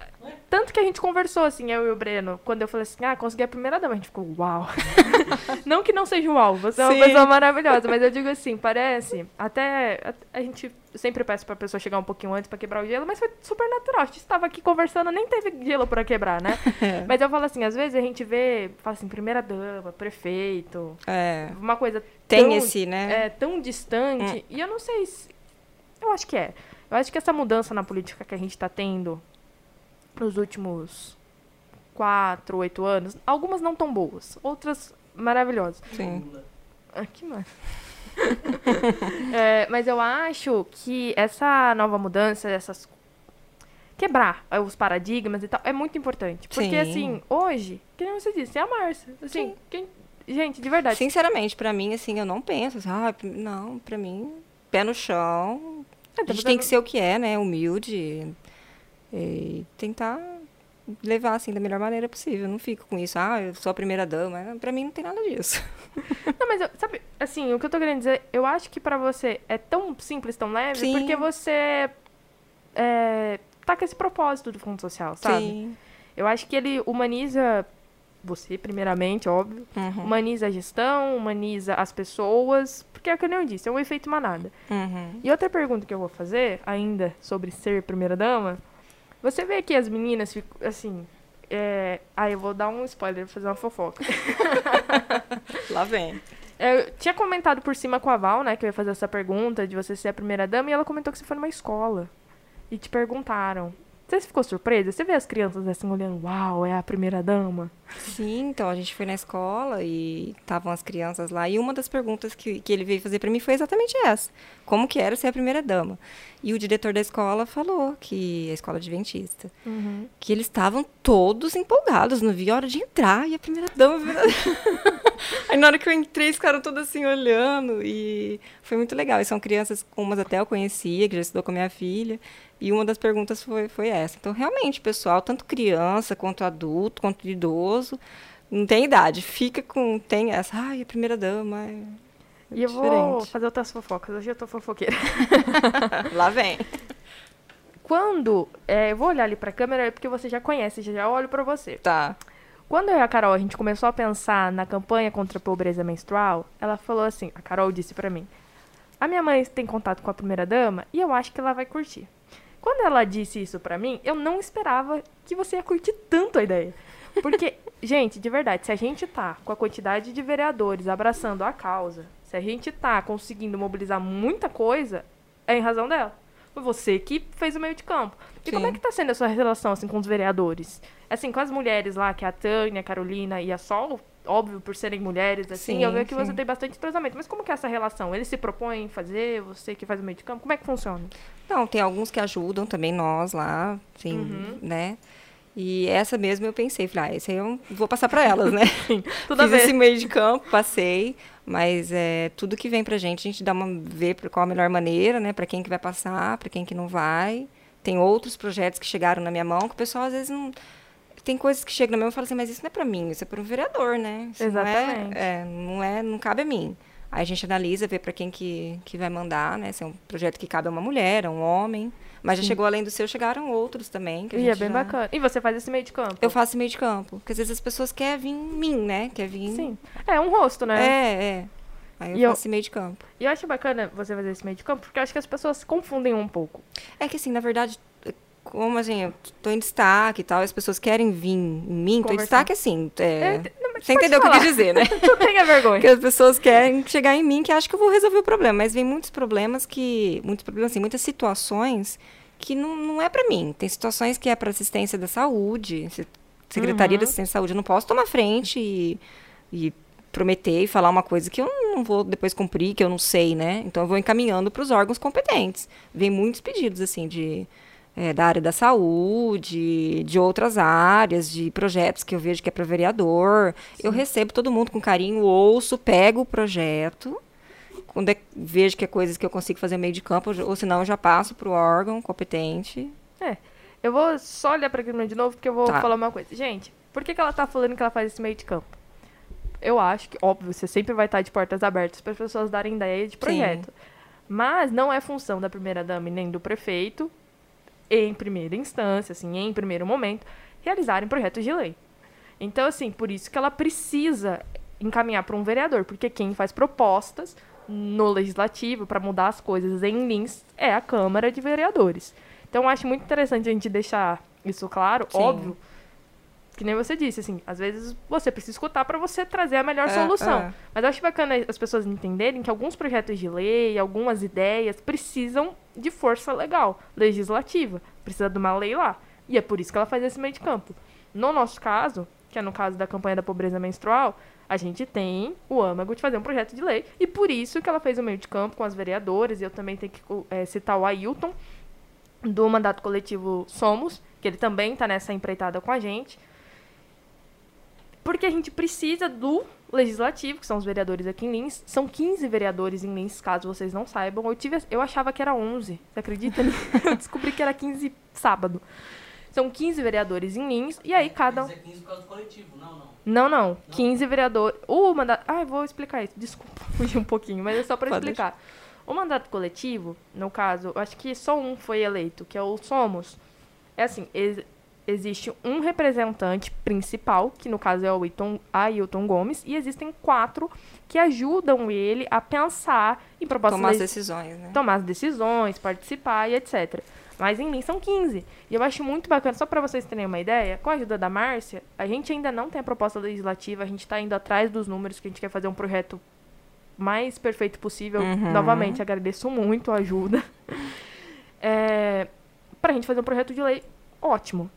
tanto que a gente conversou, assim, eu e o Breno, quando eu falei assim, ah, consegui a primeira dama, a gente ficou, uau. não que não seja uau, você é uma Sim. pessoa maravilhosa, mas eu digo assim, parece, até, a, a gente sempre peço pra pessoa chegar um pouquinho antes pra quebrar o gelo, mas foi super natural, a gente estava aqui conversando, nem teve gelo pra quebrar, né? Mas eu falo assim, às vezes a gente vê, fala assim, primeira dama, prefeito, É, uma coisa tem tão, esse, né? é, tão distante. E eu não sei se. Eu acho que é. Eu acho que essa mudança na política que a gente tá tendo nos últimos quatro, oito anos, algumas não tão boas, outras maravilhosas. Sim. Ah, que mais? É, mas eu acho que essa nova mudança, essas. Quebrar eh, os paradigmas e tal, é muito importante. Porque, Sim. assim, hoje, que nem você disse, é a Márcia. Assim, Sim. quem- gente, de verdade. Sinceramente, pra mim, assim, eu não penso. Assim, ah, não, pra mim, pé no chão. É, A tá gente tem que ser o que é, né? Humilde. E tentar levar, assim, da melhor maneira possível. Eu não fico com isso, ah, eu sou a primeira dama. Pra mim, não tem nada disso. Não, mas eu- sabe, assim, o que eu tô querendo dizer, eu acho que pra você é tão simples, tão leve, Sim. porque você é, tá com esse propósito do fundo social, sabe? Sim. Eu acho que ele humaniza você, primeiramente, óbvio, Uhum. humaniza a gestão, humaniza as pessoas, porque é o que eu nem disse, é um efeito manada. Uhum. E outra pergunta que eu vou fazer, ainda sobre ser primeira-dama, você vê que as meninas ficam, assim, é... Ah, eu vou dar um spoiler, vou fazer uma fofoca. Lá vem. É, Eu tinha comentado por cima com a Val, né, que eu ia fazer essa pergunta de você ser a primeira dama, e ela comentou que você foi numa escola. E te perguntaram. Você ficou surpresa? Você vê as crianças assim olhando, uau, é a primeira dama? Sim, então a gente foi na escola e estavam as crianças lá. E uma das perguntas que, que ele veio fazer para mim foi exatamente essa: como que era ser a primeira dama? E o diretor da escola falou que a escola adventista, que eles estavam todos empolgados, não vi a hora de entrar e a primeira dama. a primeira- Aí na hora que eu entrei, ficaram todos assim olhando e foi muito legal. E são crianças, umas até eu conhecia, que já estudou com a minha filha. E uma das perguntas foi, foi essa. Então, realmente, pessoal, tanto criança quanto adulto, quanto idoso, não tem idade. Fica com. Tem essa. Ai, a primeira dama. É E eu vou fazer outras fofocas. Hoje eu tô fofoqueira. Lá vem. Quando. é, eu vou olhar ali pra câmera porque você já conhece, já, já olho pra você. Tá. Quando eu e a Carol a gente começou a pensar na campanha contra a pobreza menstrual, ela falou assim: a Carol disse pra mim, a minha mãe tem contato com a primeira dama e eu acho que ela vai curtir. Quando ela disse isso pra mim, eu não esperava que você ia curtir tanto a ideia. Porque, gente, de verdade, se a gente tá com a quantidade de vereadores abraçando a causa, se a gente tá conseguindo mobilizar muita coisa, é em razão dela. Foi você que fez o meio de campo. E como é Sim. que tá sendo a sua relação assim com os vereadores? Assim, com as mulheres lá, que é a Tânia, a Carolina e a Sol, óbvio, por serem mulheres, assim, Sim, eu vejo que você sim. tem bastante entrosamento. Mas como que é essa relação? Eles se propõem fazer, você que faz o meio de campo? Como é que funciona? Não, tem alguns que ajudam também nós lá, assim, Uhum. né? E essa mesmo eu pensei, falei, ah, esse aí eu vou passar para elas, né? Tudo a Fiz ver. esse meio de campo, passei, mas é tudo que vem pra gente, a gente dá uma por qual a melhor maneira, né, para quem que vai passar, para quem que não vai. Tem outros projetos que chegaram na minha mão que o pessoal às vezes não tem coisas que chegam na minha e falam assim, mas isso não é para mim, isso é para um vereador, né? Isso Exatamente. Não é, é, não é, não cabe a mim. Aí a gente analisa, vê para quem que, que vai mandar, né? Se é um projeto que cabe a uma mulher, a um homem. Mas já chegou além do seu, chegaram outros também. Que E é bem já- bacana. E você faz esse meio de campo? Eu faço meio de campo. Porque às vezes as pessoas querem vir em mim, né? Quer vir. Sim. É um rosto, né? É, é. Aí eu E eu- faço esse meio de campo. E eu acho bacana você fazer esse meio de campo, porque eu acho que as pessoas se confundem um pouco. É que assim, na verdade, como assim, eu tô em destaque e tal, as pessoas querem vir em mim, tô em Conversar. destaque assim. é, É, não, Você entendeu o que eu quis dizer, né? Não tenha vergonha. Porque as pessoas querem chegar em mim que acham que eu vou resolver o problema. Mas vem muitos problemas que. Muitos problemas, assim, muitas situações que não, não é pra mim. Tem situações que é pra assistência da saúde, se- Secretaria Uhum. da Assistência da Saúde. Eu não posso tomar frente e, e prometer e falar uma coisa que eu não vou depois cumprir, que eu não sei, né? Então eu vou encaminhando para os órgãos competentes. Vem muitos pedidos, assim, de. É, da área da saúde, de outras áreas, de projetos que eu vejo que é para vereador. Eu recebo todo mundo com carinho, ouço, pego o projeto. Quando é- vejo que é coisas que eu consigo fazer meio de campo, ou senão eu já passo para o órgão competente. Eu vou só olhar pra câmera de novo, porque eu vou Tá. falar uma coisa. Gente, por que, que ela tá falando que ela faz esse meio de campo? Eu acho que, óbvio, você sempre vai estar de portas abertas para as pessoas darem ideia de projeto. Mas não é função da primeira-dama nem do prefeito em primeira instância, assim, em primeiro momento, realizarem projetos de lei. Então, assim, por isso que ela precisa encaminhar para um vereador, porque quem faz propostas no legislativo para mudar as coisas em Lins é a Câmara de Vereadores. Então, acho muito interessante a gente deixar isso claro, Sim. óbvio. Que nem você disse, assim, às vezes você precisa escutar para você trazer a melhor É, solução. é. Mas eu acho bacana as pessoas entenderem que alguns projetos de lei, algumas ideias precisam de força legal, legislativa. Precisa de uma lei lá. E é por isso que ela faz esse meio de campo. No nosso caso, que é no caso da campanha da pobreza menstrual, a gente tem o âmago de fazer um projeto de lei. E por isso que ela fez o meio de campo com as vereadoras. E eu também tenho que eh, citar o Ailton, do mandato coletivo Somos, que ele também está nessa empreitada com a gente. Porque a gente precisa do legislativo, que são os vereadores aqui em Lins. São 15 vereadores em Lins, caso vocês não saibam. Eu, tive, eu achava que era 11, você acredita? eu descobri que era 15 sábado. São 15 vereadores em Lins, e aí cada um... 15 é 15 por causa do coletivo, não, não. Não, não. 15 vereadores. O mandato. Ah, eu vou explicar isso. Desculpa, fugir um pouquinho, mas é só para Pode explicar. O mandato coletivo, no caso, eu acho que só um foi eleito, que é o Somos. É assim, existe um representante principal, que no caso é o Ailton, Ailton Gomes, e existem quatro que ajudam ele a pensar em propostas Tomar as decisões, né? tomar as decisões, participar e etc. Mas em mim são 15. E eu acho muito bacana, só para vocês terem uma ideia, com a ajuda da Márcia, a gente ainda não tem a proposta legislativa, a gente está indo atrás dos números, que a gente quer fazer um projeto mais perfeito possível. Uhum. Novamente, agradeço muito a ajuda. É, pra gente fazer um projeto de lei ótimo.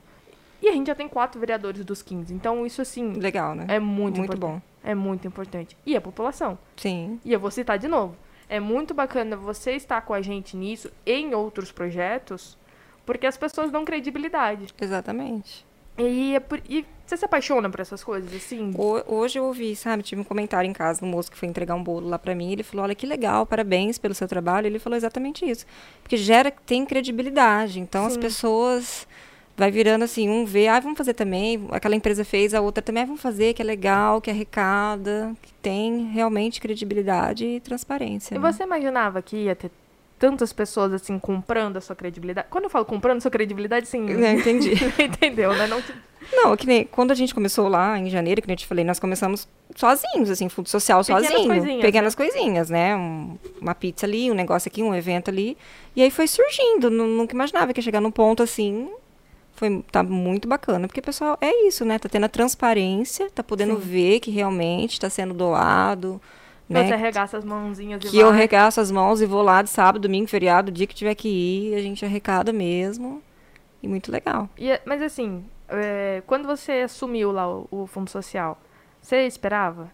E a gente já tem quatro vereadores dos 15. Então, isso, assim, Legal, né? é muito, Muito importante. bom. É muito importante. E a população. Sim. E eu vou citar de novo. É muito bacana você estar com a gente nisso, em outros projetos, porque as pessoas dão credibilidade. Exatamente. E, é por- e você se apaixona por essas coisas, assim? Ho- Hoje eu ouvi, sabe, tive um comentário em casa do moço que foi entregar um bolo lá pra mim. Ele falou: Olha que legal, parabéns pelo seu trabalho. Ele falou exatamente isso. Porque gera, tem credibilidade. Então as Sim. pessoas. Vai virando assim, um vê, ah, vamos fazer também. Aquela empresa fez, a outra também, ah, vamos fazer, que é legal, que arrecada, que tem realmente credibilidade e transparência. E né? você imaginava que ia ter tantas pessoas, assim, comprando a sua credibilidade? Quando eu falo comprando a sua credibilidade, sim. Não, entendi. Entendeu, né? Não, Não, é que nem quando a gente começou lá em janeiro, que nem eu te falei, nós começamos sozinhos, assim, fundo social Pequenas sozinho. coisinhas, pequenas coisinhas, né? Um- uma pizza ali, um negócio aqui, um evento ali. E aí foi surgindo. nu- Nunca imaginava que ia chegar num ponto assim. Foi, tá muito bacana, porque, pessoal, é isso, né? Tá tendo a transparência, tá podendo Sim. ver que realmente tá sendo doado, Você né? arregaça as mãozinhas e Que eu vai. arregaço as mãos e vou lá de sábado, domingo, feriado, dia que tiver que ir, a gente arrecada mesmo. E muito legal. E é- mas assim, é, quando você assumiu lá o, o fundo social, você esperava?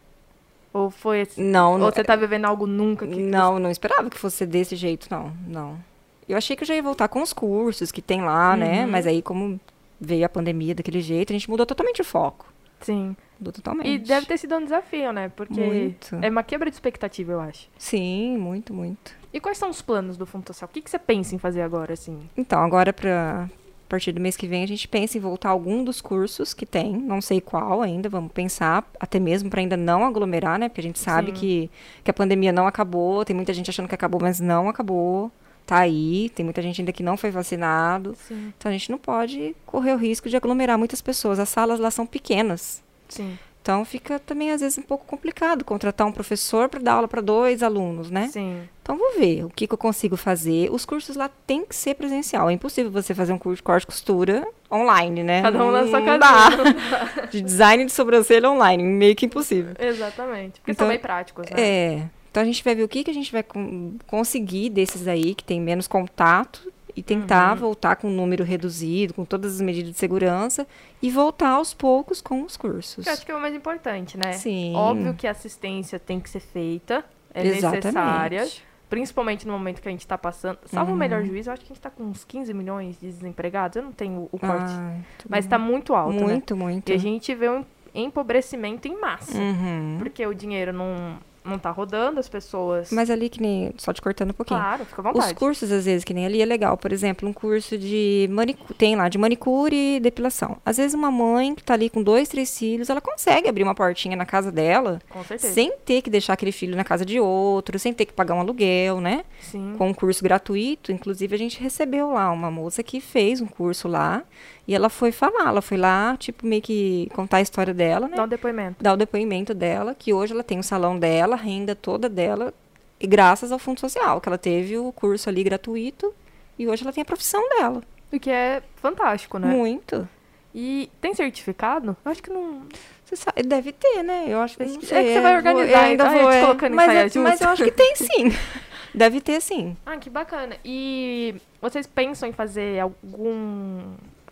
Ou foi assim? Não, Ou não, você tá vivendo algo nunca que. Não, não esperava que fosse desse jeito, não, não. Eu achei que eu já ia voltar com os cursos que tem lá, né? Uhum. Mas aí, como veio a pandemia daquele jeito, a gente mudou totalmente o foco. Sim. Mudou totalmente. E deve ter sido um desafio, né? Porque Muito. é uma quebra de expectativa, eu acho. Sim, muito, muito. E quais são os planos do Fundo Social? O que, que você pensa em fazer agora, assim? Então, agora para a partir do mês que vem, a gente pensa em voltar a algum dos cursos que tem, não sei qual ainda, vamos pensar, até mesmo para ainda não aglomerar, né? Porque a gente sabe Sim. que, que a pandemia não acabou, tem muita gente achando que acabou, mas não acabou. Tá aí, tem muita gente ainda que não foi vacinado. Sim. Então a gente não pode correr o risco de aglomerar muitas pessoas. As salas lá são pequenas. Sim. Então fica também às vezes um pouco complicado contratar um professor para dar aula para dois alunos, né? Sim. Então vou ver o que, que eu consigo fazer. Os cursos lá tem que ser presencial. É impossível você fazer um curso de corte e costura online, né? Cada um na sua dá. De design de sobrancelha online, meio que impossível. Exatamente. Porque Então, são bem práticos, né? É. Então a gente vai ver o que, que a gente vai con- conseguir desses aí que tem menos contato e tentar Uhum. voltar com um número reduzido, com todas as medidas de segurança e voltar aos poucos com os cursos. Eu acho que é o mais importante, né? Sim. Óbvio que a assistência tem que ser feita, é Exatamente. necessária. Principalmente no momento que a gente tá passando. Salvo o Uhum. melhor juízo, eu acho que a gente tá com uns 15 milhões de desempregados. Eu não tenho o corte. Ai, tudo mas bem. tá muito alto, né? muito, muito. E a gente vê um empobrecimento em massa. Uhum. Porque o dinheiro não, não tá rodando, as pessoas. Mas ali que nem. Só te cortando um pouquinho. claro, fica à vontade. Os cursos, às vezes, que nem ali é legal. Por exemplo, um curso de manicure, tem lá de manicure e depilação. Às vezes, uma mãe que tá ali com dois, três filhos, ela consegue abrir uma portinha na casa dela, Com certeza. sem ter que deixar aquele filho na casa de outro, sem ter que pagar um aluguel, né? Sim. Com um curso gratuito. Inclusive, a gente recebeu lá uma moça que fez um curso lá. E ela foi falar, ela foi lá, tipo, meio que contar a história dela, né? Dá um depoimento. dar o depoimento dela, que hoje ela tem o salão dela, a renda toda dela, e graças ao Fundo Social, que ela teve o curso ali gratuito, e hoje ela tem a profissão dela. O que é fantástico, né? Muito. E tem certificado? Eu acho que não. Você sabe, deve ter, né? Eu acho que É não que você vai vou- organizar, ainda então, vou, a gente é. colocando mas, eu- mas eu acho que tem sim. Deve ter sim. Ah, que bacana. E vocês pensam em fazer algum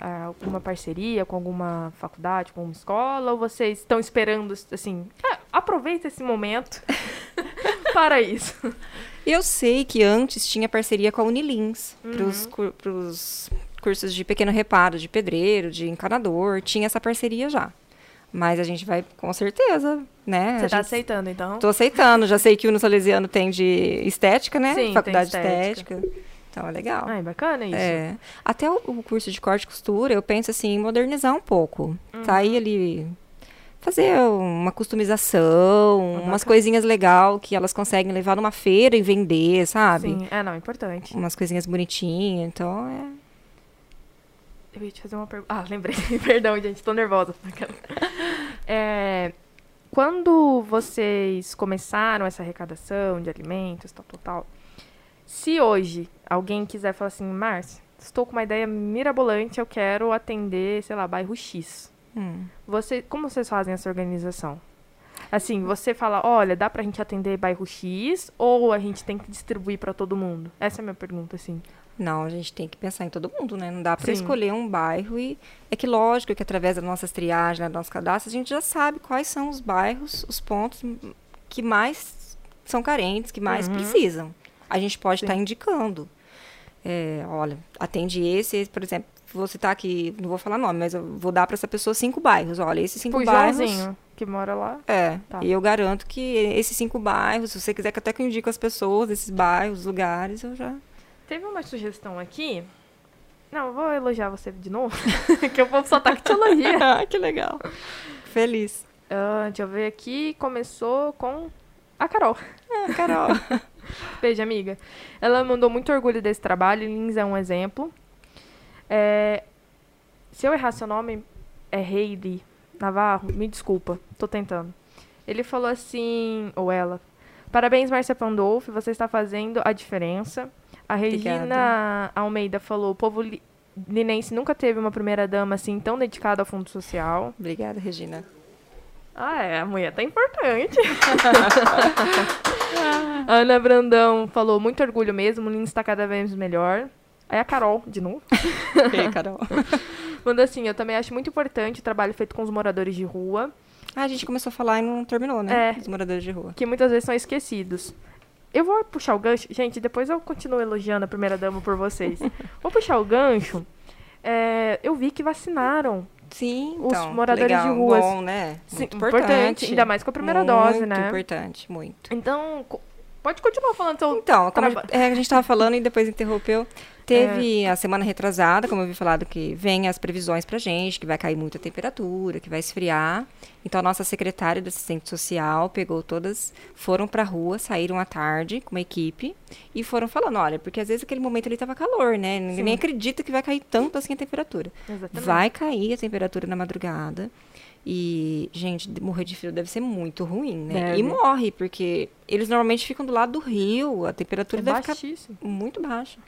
alguma parceria com alguma faculdade, com alguma escola? Ou vocês estão esperando, assim, ah, aproveita esse momento para isso? Eu sei que antes tinha parceria com a Unilins Uhum. para os cursos de pequeno reparo, de pedreiro, de encanador, tinha essa parceria já. Mas a gente vai com certeza, né? Você a tá gente- aceitando, então? Tô aceitando. Já sei que o no Salesiano tem de estética, né? Sim, tem Faculdade de estética. Estética. Então é legal. Ai, bacana isso. É. Até o, o curso de corte e costura, eu penso assim, em modernizar um pouco. Uhum. Sair ali. Fazer uma customização, umas bacana. coisinhas legais que elas conseguem levar numa feira e vender, sabe? Sim, é, não, importante. Umas coisinhas bonitinhas. Então é. Eu ia te fazer uma pergunta. Ah, lembrei. Perdão, gente, tô nervosa. É, quando vocês começaram essa arrecadação de alimentos, tal, tal, tal, se hoje alguém quiser falar assim, Márcia, estou com uma ideia mirabolante, eu quero atender, sei lá, bairro X. hum. Você, como vocês fazem essa organização? Assim, você fala, olha, dá pra gente atender bairro X ou a gente tem que distribuir pra todo mundo? Essa é a minha pergunta, assim. Não, a gente tem que pensar em todo mundo, né? Não dá para escolher um bairro e é que lógico que através das nossas triagens, né, do nosso cadastro, a gente já sabe quais são os bairros, os pontos que mais são carentes, que mais Uhum. precisam. A gente pode estar indicando. É, olha, atende esse, por exemplo, vou citar aqui, não vou falar nome, mas eu vou dar para essa pessoa cinco bairros. Olha, esses cinco O bairros. Joãozinho, que mora lá. É, Tá. e eu garanto que esses cinco bairros, se você quiser que até que eu indico as pessoas, esses bairros, lugares, eu já. Teve uma sugestão aqui. Não, eu vou elogiar você de novo. que o povo só tá que te elogia. Ah, que legal. Feliz. Ah, deixa eu ver aqui. Começou com a Carol. Ah, Carol. Beijo, amiga. Ela mandou muito orgulho desse trabalho. Lins é um exemplo. É, se eu errar seu nome, é Heidi Navarro. Me desculpa, tô tentando. Ele falou assim, ou ela. Parabéns, Márcia Pandolfi, você está fazendo a diferença. A Regina Obrigada. Almeida falou, o povo li- linense nunca teve uma primeira dama assim tão dedicada ao fundo social. Obrigada, Regina. Ah, é, a mulher tá importante. A Ana Brandão falou, muito orgulho mesmo, o Lins está cada vez melhor. Aí a Carol, de novo, Ei, Carol. mandou assim, eu também acho muito importante o trabalho feito com os moradores de rua, Ah, a gente começou a falar e não terminou, né? É. Os moradores de rua. que muitas vezes são esquecidos. Eu vou puxar o gancho, gente, depois eu continuo elogiando a primeira dama por vocês. vou puxar o gancho. É, eu vi que vacinaram. Sim, Os então, moradores legal, de ruas. Bom, né? Sim, Muito importante, importante. ainda mais com a primeira muito dose, né? importante, muito. Então, pode continuar falando seu Então, como a, é, a gente estava falando e depois interrompeu. Teve a semana retrasada, como eu vi falado, que vem as previsões pra gente, que vai cair muita temperatura, que vai esfriar. Então, a nossa secretária do assistente social pegou todas, foram pra rua, saíram à tarde com uma equipe e foram falando, olha, porque às vezes aquele momento ele tava calor, né? Ninguém Sim. acredita que vai cair tanto assim a temperatura. Exatamente. Vai cair a temperatura na madrugada. E, gente, morrer de frio deve ser muito ruim, né? Deve. E morre, porque eles normalmente ficam do lado do rio, a temperatura É deve ficar baixíssimo. muito baixa.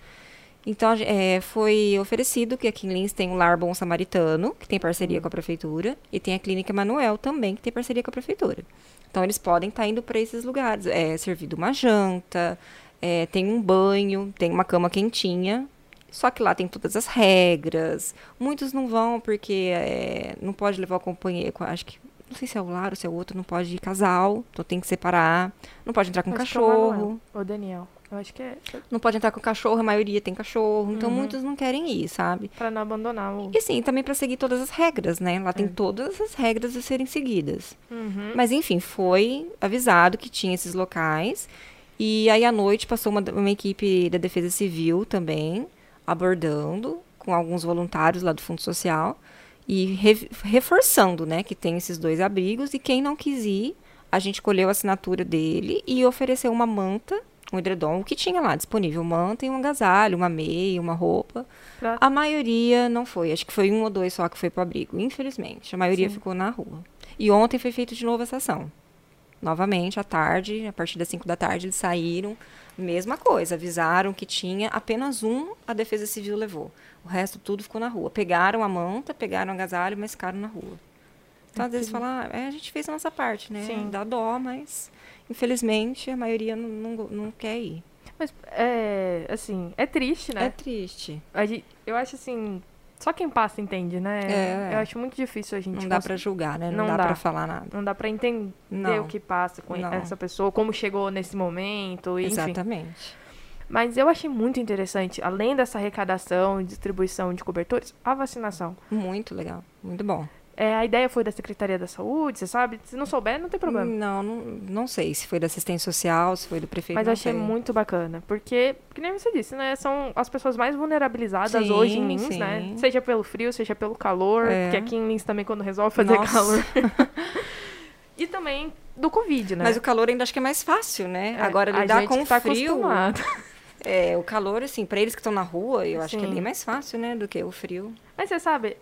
Então, é, foi oferecido que aqui em Lins tem o Lar Bom Samaritano, que tem parceria com a prefeitura, e tem a Clínica Manuel também, que tem parceria com a prefeitura. Então, eles podem estar indo para esses lugares. É servido uma janta, é, tem um banho, tem uma cama quentinha. Só que lá tem todas as regras. Muitos não vão porque é, não pode levar o companheiro. Acho que não sei se é o lar ou se é o outro, não pode ir casal, então tem que separar. Não pode entrar com Acho que é o cachorro. Daniel. Eu acho que é Não pode entrar com cachorro, a maioria tem cachorro. Então Uhum. muitos não querem ir, sabe? pra não abandonar o. E sim, também para seguir todas as regras, né? Lá tem É. todas as regras a serem seguidas. Uhum. Mas enfim, foi avisado que tinha esses locais. E aí à noite passou uma, uma equipe da Defesa Civil também, abordando com alguns voluntários lá do Fundo Social e re- reforçando, né, que tem esses dois abrigos e quem não quis ir, a gente colheu a assinatura dele e ofereceu uma manta, um edredom, o que tinha lá disponível, manta e um agasalho, uma meia, uma roupa. Pra- A maioria não foi, acho que foi um ou dois só que foi pro abrigo, infelizmente. A maioria Sim. ficou na rua. E ontem foi feito de novo essa ação. Novamente, à tarde, a partir das 5 da tarde, eles saíram. Mesma coisa, avisaram que tinha apenas um a Defesa Civil levou. O resto tudo ficou na rua. Pegaram a manta, pegaram o agasalho, mas ficaram na rua. Então, às vezes, falar, é, a gente fez a nossa parte, né? Sim. Dá dó, mas infelizmente a maioria não, não, não quer ir. Mas, é. Assim, é triste, É né? triste. A gente- eu acho assim. Só quem passa entende, né? É. Eu acho muito difícil a gente. Não dá cons- pra julgar, né? Não, Não dá, dá. pra falar nada. Não dá pra entender Não. o que passa com Não. essa pessoa, como chegou nesse momento, enfim. Exatamente. Mas eu achei muito interessante, além dessa arrecadação e distribuição de cobertores, a vacinação. Muito legal. Muito bom. É, a ideia foi da Secretaria da Saúde, você sabe? Se não souber, não tem problema. Não, não, não sei se foi da assistência social, se foi do prefeito. Mas achei sei. muito bacana, porque, que nem você disse, né? São as pessoas mais vulnerabilizadas Sim, hoje em Lins, né? sim. Seja pelo frio, seja pelo calor, É. porque aqui em Lins também quando resolve fazer Nossa. calor. e também do Covid, né? Mas o calor ainda acho que é mais fácil, né? É, Agora lidar com que o tá frio. acostumado. É, o calor, assim, pra eles que estão na rua, eu acho que é Sim. bem mais fácil, né? Do que o frio. Mas você sabe,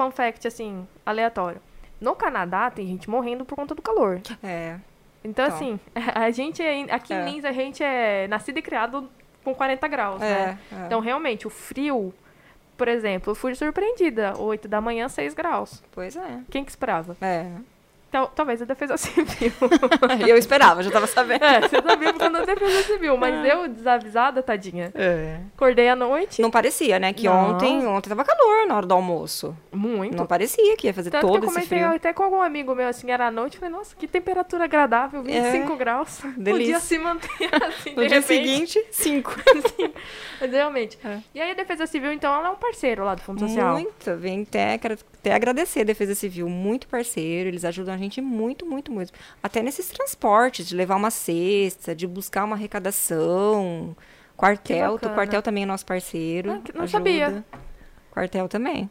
fun fact, assim, aleatório. No Canadá tem gente morrendo por conta do calor. É. Então, Então. assim, a gente é, aqui É. em Lins a gente é nascido e criado com 40 graus, né? É, é. Então, realmente, o frio, por exemplo, eu fui surpreendida. 8 da manhã, 6 graus. Pois é. Quem que esperava? É. Tal- talvez a defesa civil. eu esperava, já tava sabendo. é, você sabia conta da defesa civil, mas eu, desavisada, tadinha. É. Acordei à noite. Não parecia, né? Que Não. ontem, ontem tava calor na hora do almoço. Muito. Não parecia que ia fazer Tanto que todo eu esse comentei frio. até com algum amigo meu, assim, era à noite. Falei, nossa, que temperatura agradável, 25 graus. Podia É. Delícia. se manter assim, No dia repente. seguinte, cinco. Mas, realmente. É. E aí a Defesa Civil, então, ela é um parceiro lá do Fundo Social. Muito. Vem até, quero até agradecer a Defesa Civil, muito parceiro. Eles ajudam a gente muito, muito, muito. Até nesses transportes, de levar uma cesta, de buscar uma arrecadação. Quartel, o quartel também é nosso parceiro. Ah, não ajuda. sabia. Quartel também.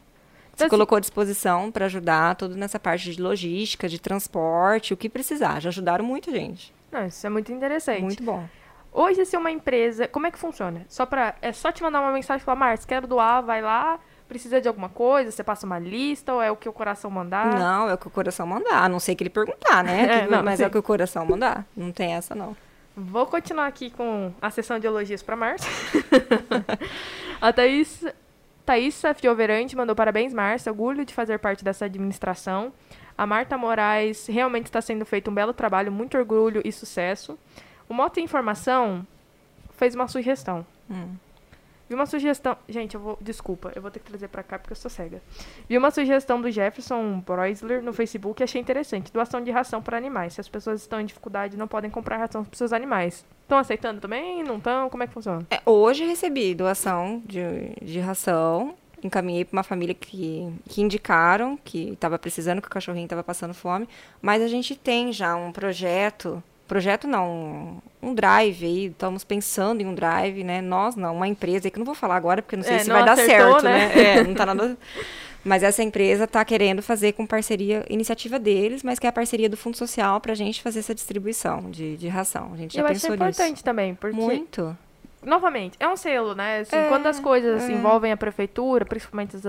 Se colocou à disposição para ajudar tudo nessa parte de logística, de transporte, o que precisar. Já ajudaram muito, gente. Não, isso é muito interessante. Muito bom. Hoje, se uma empresa. Como é que funciona? Só pra, é só te mandar uma mensagem e falar, Marcos, quero doar, vai lá. Precisa de alguma coisa? Você passa uma lista ou é o que o coração mandar? Não, é o que o coração mandar. A não sei que ele perguntar, né? É, não, mas é sim. o que o coração mandar. Não tem essa, não. Vou continuar aqui com a sessão de elogios para Márcia. a Thaís, Thaísa Fioverante mandou parabéns, Márcia. Orgulho de fazer parte dessa administração. A Marta Moraes realmente está sendo feito um belo trabalho, muito orgulho e sucesso. O Moto Informação fez uma sugestão. Hum. Vi uma sugestão. Gente, eu vou. Desculpa, eu vou ter que trazer pra cá porque eu sou cega. Vi uma sugestão do Jefferson Broisler no Facebook e achei interessante. Doação de ração para animais. Se as pessoas estão em dificuldade não podem comprar ração para seus animais. Estão aceitando também? Não estão? Como é que funciona? É, hoje recebi doação de, de ração. Encaminhei para uma família que, que indicaram que estava precisando, que o cachorrinho estava passando fome. Mas a gente tem já um projeto. Projeto não, um drive aí. Estamos pensando em um drive, né? Nós não, uma empresa que eu não vou falar agora, porque eu não sei É, se não vai dar acertou, certo, né? né? É, não tá nada. Mas essa empresa está querendo fazer com parceria, iniciativa deles, mas que é a parceria do Fundo Social para a gente fazer essa distribuição de, de ração. A gente já eu achei pensou nisso. importante também, porque, Muito. novamente, é um selo, né? Assim, É, quando as coisas é. envolvem a prefeitura, principalmente as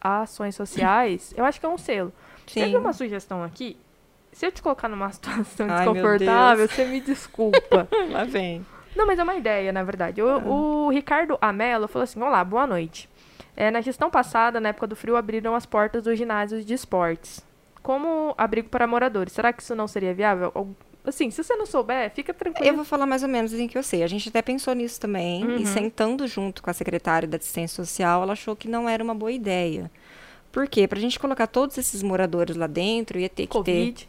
ações sociais, eu acho que é um selo. Teve Sim. uma sugestão aqui. Se eu te colocar numa situação Ai, desconfortável, você me desculpa. Lá vem. Não, mas é uma ideia, na verdade. O, o Ricardo Amelo falou assim: Olá, boa noite. É, na gestão passada, na época do frio, abriram as portas dos ginásios de esportes. Como abrigo para moradores. Será que isso não seria viável? Assim, se você não souber, fica tranquilo. Eu vou falar mais ou menos assim que eu sei. A gente até pensou nisso também. Uhum. E sentando junto com a secretária da assistência social, ela achou que não era uma boa ideia. Por quê? Pra gente colocar todos esses moradores lá dentro, ia ter que ter Covid.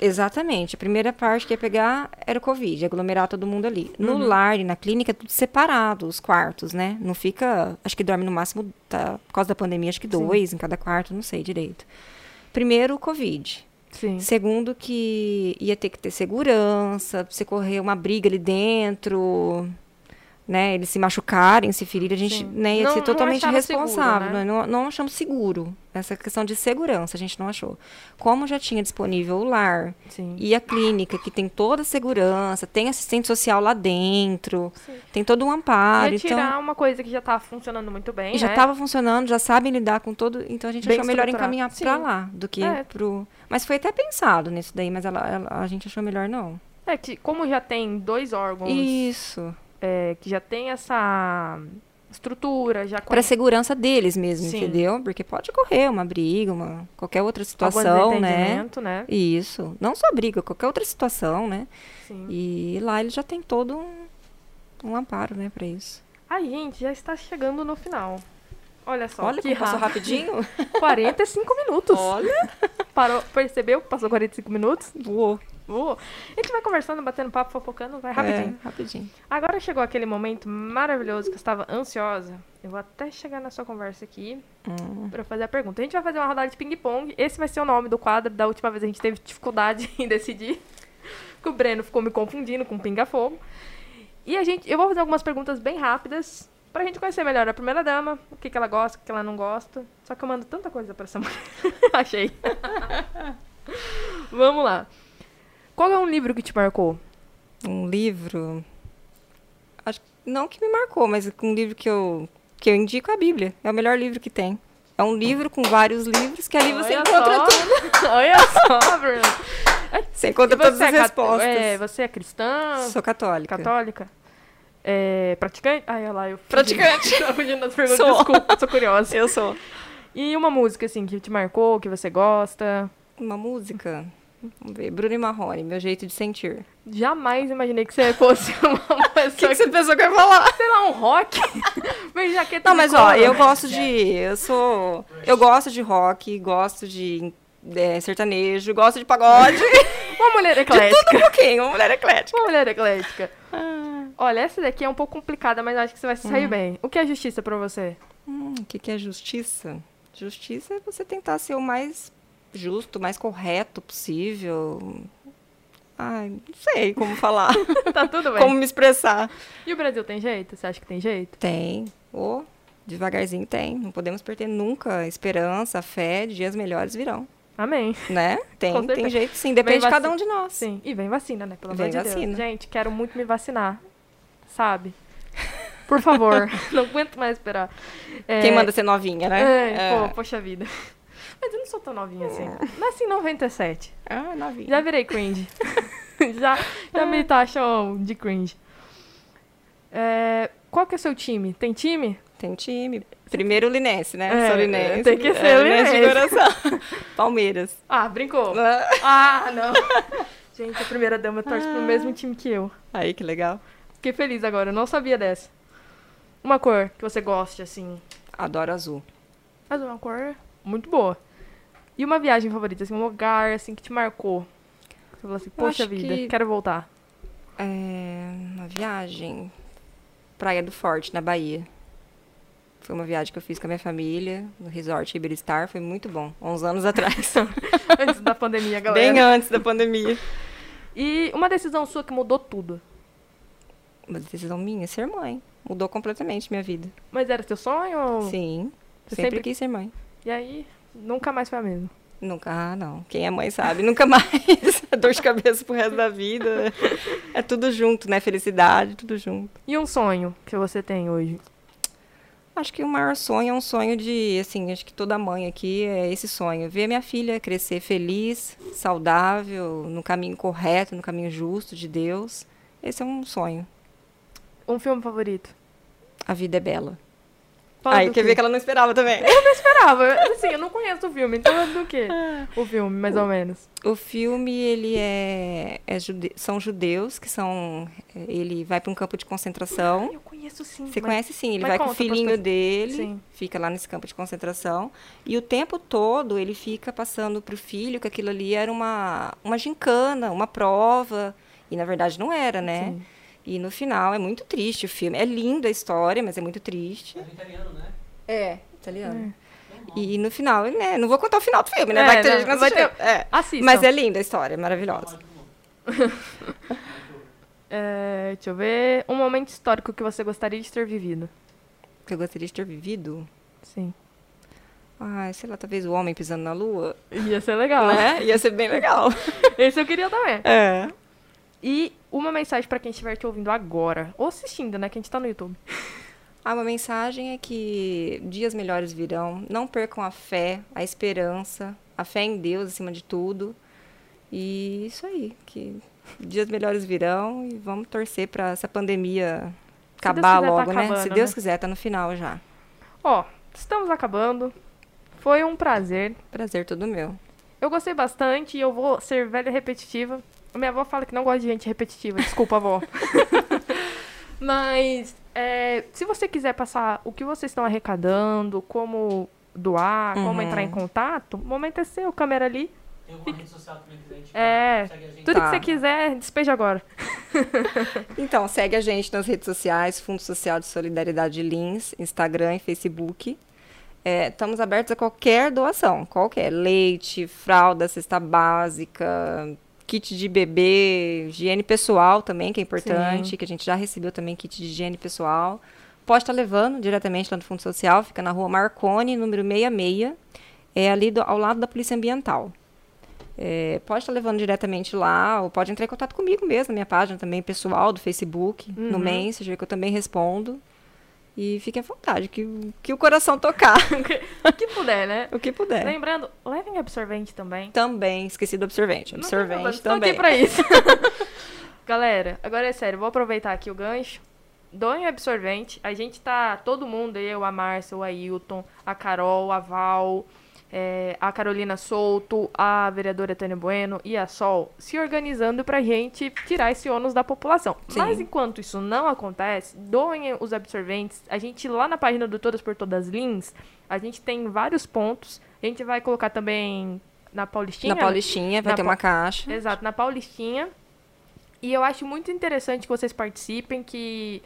Exatamente. A primeira parte que ia pegar era o Covid, aglomerar todo mundo ali. No Uhum. lar e na clínica, tudo separado, os quartos, né? Não fica. Acho que dorme no máximo, tá, por causa da pandemia, acho que Sim. dois em cada quarto, não sei direito. Primeiro, o Covid. Sim. Segundo, que ia ter que ter segurança, pra você correr uma briga ali dentro, né? Eles se machucarem, se ferirem, a gente Sim. né, ia Não- ser totalmente seguro, responsável. né? Não, não achamos seguro. Essa questão de segurança, a gente não achou. Como já tinha disponível o lar Sim. e a clínica, que tem toda a segurança, tem assistente social lá dentro, Sim. tem todo um amparo. Ia Então, tirar uma coisa que já tava funcionando muito bem, já né? estava funcionando, já sabem lidar com todo. Então a gente Bem achou melhor encaminhar para lá do que É. pro. Mas foi até pensado nisso daí, mas ela, ela- a gente achou melhor não. É que como já tem dois órgãos Isso. É, que já tem essa estrutura, já Para segurança deles mesmo, Sim. entendeu? Porque pode ocorrer uma briga, uma qualquer outra situação, né? né? Isso. Não só briga, qualquer outra situação, né? Sim. E lá ele já tem todo um, um amparo, né, para isso. A gente já está chegando no final. Olha só, Olha que passou rapidinho. 45 minutos. Olha. Parou, percebeu que passou 45 minutos? Voou. Voou. A gente vai conversando, batendo papo, fofocando, vai rapidinho. É, rapidinho. Agora chegou aquele momento maravilhoso que eu estava ansiosa. Eu vou até chegar na sua conversa aqui Hum. para fazer a pergunta. A gente vai fazer uma rodada de ping-pong. Esse vai ser o nome do quadro. Da última vez a gente teve dificuldade em decidir. Porque o Breno ficou me confundindo com pinga-fogo. E a gente, eu vou fazer algumas perguntas bem rápidas pra gente conhecer melhor a primeira dama, o que, que ela gosta, o que ela não gosta. Só que eu mando tanta coisa pra essa mulher. Achei. Vamos lá. Qual é um livro que te marcou? Um livro. Acho que não que me marcou, mas um livro que eu, que eu indico é a Bíblia. É o melhor livro que tem. É um livro com vários livros que ali você Olha encontra só. tudo. Olha só, Bruno. Você encontra todas você as é cat- respostas. É, você é cristã? Sou católica. Católica? É, praticante? Ai, olha lá, eu fugi. Praticante. Tô fugindo das perguntas, Sou. desculpa, sou curiosa. Eu sou. E uma música, assim, que te marcou, que você gosta? Uma música. Vamos ver. Bruno e Marrone, meu jeito de sentir. Jamais imaginei que você fosse uma O pessoa que, pensou que eu ia falar? sei lá, um rock. Mas jaqueta Não, de mas ó, eu gosto de. Eu sou. Eu gosto de rock, gosto de é, sertanejo, gosto de pagode. Uma mulher de eclética. tudo um pouquinho, uma mulher eclética. Uma mulher eclética. Ah. Olha, essa daqui é um pouco complicada, mas acho que você vai se sair bem. O que é justiça pra você? Hum, o que, que é justiça? Justiça é você tentar ser o mais justo, mais correto possível. Ai, não sei como falar, tá tudo bem. como me expressar. E o Brasil tem jeito? Você acha que tem jeito? Tem, ou devagarzinho tem. Não podemos perder nunca esperança, fé, dias melhores virão. Amém. Né? Tem, tem jeito sim, depende de cada um de nós. Sim. E vem vacina, né? Pelo Vem amor de Deus. vacina. Gente, quero muito me vacinar. Sabe? Por favor. não aguento mais esperar. É, Quem manda ser novinha, né? É, pô, poxa vida. Mas eu não sou tão novinha assim. Nasci em 97. Ah, novinha. Já virei cringe. já, já me taxam de cringe. É, qual que é o seu time? Tem time? Tem time. Primeiro o Linense, né? É, Sou Linense. tem que ser é, o Linense de Linense. coração. Palmeiras. Ah, brincou. Ah, Ah, não. Gente, a primeira dama torce pro mesmo time que eu. Aí, que legal. Fiquei feliz agora, eu não sabia dessa. Uma cor que você goste, assim. Adoro azul. Mas é uma cor muito boa. E uma viagem favorita, assim, um lugar, assim, que te marcou. Você falou assim, poxa vida, que- quero voltar. É, uma viagem. Praia do Forte, na Bahia. Foi uma viagem que eu fiz com a minha família, no resort Iberistar. Foi muito bom. Uns anos atrás. Antes da pandemia, galera. Bem antes da pandemia. E uma decisão sua que mudou tudo. Uma decisão minha, ser mãe. Mudou completamente minha vida. Mas era seu sonho? Sim. Você Sempre, sempre- quis ser mãe. E aí, nunca mais foi a mesma. Nunca, ah, não. Quem é mãe sabe. Nunca mais. Dor de cabeça pro resto da vida. É tudo junto, né? Felicidade, tudo junto. E um sonho que você tem hoje? Acho que o maior sonho é um sonho de, assim, acho que toda mãe aqui é esse sonho. Ver minha filha crescer feliz, saudável, no caminho correto, no caminho justo de Deus. Esse é um sonho. Um filme favorito? A vida é bela. Aí, quer quê? ver que ela não esperava também. Eu não esperava. Eu- Assim, eu não conheço o filme, então é do quê? O filme, mais ou menos. O filme, ele é, é jude- são judeus que são, ele vai para um campo de concentração. Eu conheço sim. Você mas- conhece sim, ele mas vai com o filhinho dele, Sim. fica lá nesse campo de concentração, e o tempo todo ele fica passando pro filho que aquilo ali era uma, uma gincana, uma prova, e na verdade não era, né? Sim. E no final é muito triste o filme. É linda a história, mas é muito triste. É italiano, né? É, italiano. Normal. E no final, né? Não vou contar o final do filme, né? É, vai ter não, gente que não vai assistiu. ter- É. Assistam. Mas é linda a história, é maravilhosa. É, deixa eu ver. Um momento histórico que você gostaria de ter vivido. Que eu gostaria de ter vivido. Sim. Ai, sei lá, talvez o homem pisando na lua. Ia ser legal. Né? Ia ser bem legal. Esse eu queria também. É. E uma mensagem pra quem estiver te ouvindo agora. Ou assistindo, né? Que a gente tá no YouTube. Ah, uma mensagem é que dias melhores virão. Não percam a fé, a esperança, a fé em Deus acima de tudo. E isso aí, que dias melhores virão e vamos torcer para essa pandemia acabar quiser, tá logo, né? acabando, Se Deus né? quiser, tá no final já. Ó, estamos acabando. Foi um prazer. Prazer todo meu. Eu gostei bastante e eu vou ser velha e repetitiva. Minha avó fala que não gosta de gente repetitiva. Desculpa, avó. Mas, é, se você quiser passar o que vocês estão arrecadando, como doar, como Uhum. entrar em contato, o momento é seu, câmera ali. Tem alguma rede social também que a gente É, segue a gente. Tudo Tá. que você quiser, despeja agora. Então, segue a gente nas redes sociais, Fundo Social de Solidariedade Lins, Instagram e Facebook. É, estamos abertos a qualquer doação, qualquer. Leite, fralda, cesta básica, kit de bebê, higiene pessoal também, que é importante, Sim. que a gente já recebeu também kit de higiene pessoal. Pode estar levando diretamente lá no Fundo Social, fica na rua Marconi, número 66, é ali do- ao lado da Polícia Ambiental. É, pode estar levando diretamente lá, ou pode entrar em contato comigo mesmo, na minha página também pessoal do Facebook, no Uhum. Messenger, que eu também respondo. E fiquem à vontade, que, que o coração tocar, O que puder, né? o que puder. Lembrando, levem absorvente também. Também, esqueci do absorvente. Não Absorvente estou também. aqui pra isso. Galera, agora é sério, vou aproveitar aqui o gancho. Doem absorvente. A gente tá, todo mundo, eu, a Márcia, o Ailton, a Carol, a Val, é, a Carolina Souto, a vereadora Tânia Bueno e a Sol se organizando pra gente tirar esse ônus da população. Sim. Mas enquanto isso não acontece, doem os absorventes. A gente lá na página do Todas por Todas Lins, a gente tem vários pontos. A gente vai colocar também na Paulistinha. Na Paulistinha vai Na ter Pa- uma caixa. Exato, na Paulistinha. E eu acho muito interessante que vocês participem, que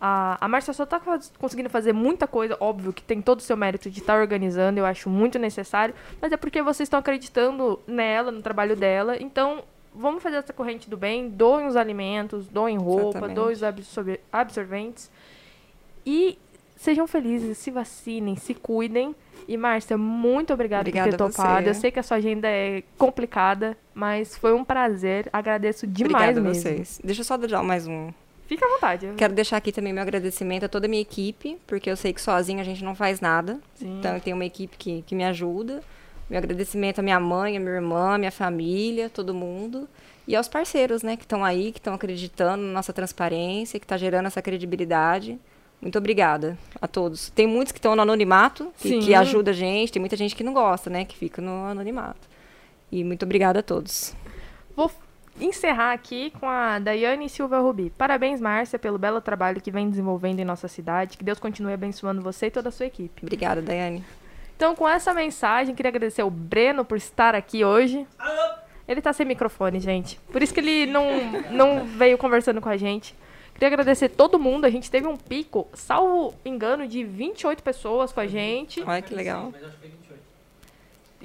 a, a Márcia só tá faz- conseguindo fazer muita coisa, óbvio que tem todo o seu mérito de estar organizando, eu acho muito necessário, mas é porque vocês estão acreditando nela, no trabalho dela, então vamos fazer essa corrente do bem, doem os alimentos, doem roupa, Exatamente. doem os absorve- absorventes e sejam felizes, se vacinem, se cuidem. E Márcia, muito obrigada, Obrigada por ter a você. topado. Eu sei que a sua agenda é complicada, mas foi um prazer. Agradeço demais Obrigada a mesmo. vocês. Deixa eu só dar mais um. Fica à vontade. Quero deixar aqui também meu agradecimento a toda a minha equipe, porque eu sei que sozinha a gente não faz nada. Sim. Então eu tenho uma equipe que, que me ajuda. Meu agradecimento à minha mãe, à minha irmã, à minha família, todo mundo. E aos parceiros, né, que estão aí, que estão acreditando na nossa transparência, que está gerando essa credibilidade. Muito obrigada a todos. Tem muitos que estão no anonimato, que, que ajuda a gente. Tem muita gente que não gosta, né, que fica no anonimato. E muito obrigada a todos. Vou encerrar aqui com a Daiane Silva Rubi. Parabéns, Márcia, pelo belo trabalho que vem desenvolvendo em nossa cidade. Que Deus continue abençoando você e toda a sua equipe. Obrigada, Daiane. Então, com essa mensagem, queria agradecer ao Breno por estar aqui hoje. Ele tá sem microfone, gente. Por isso que ele não, não veio conversando com a gente. Queria agradecer todo mundo. A gente teve um pico, salvo engano, de 28 pessoas com a gente. Olha que legal. Mas acho que foi 28.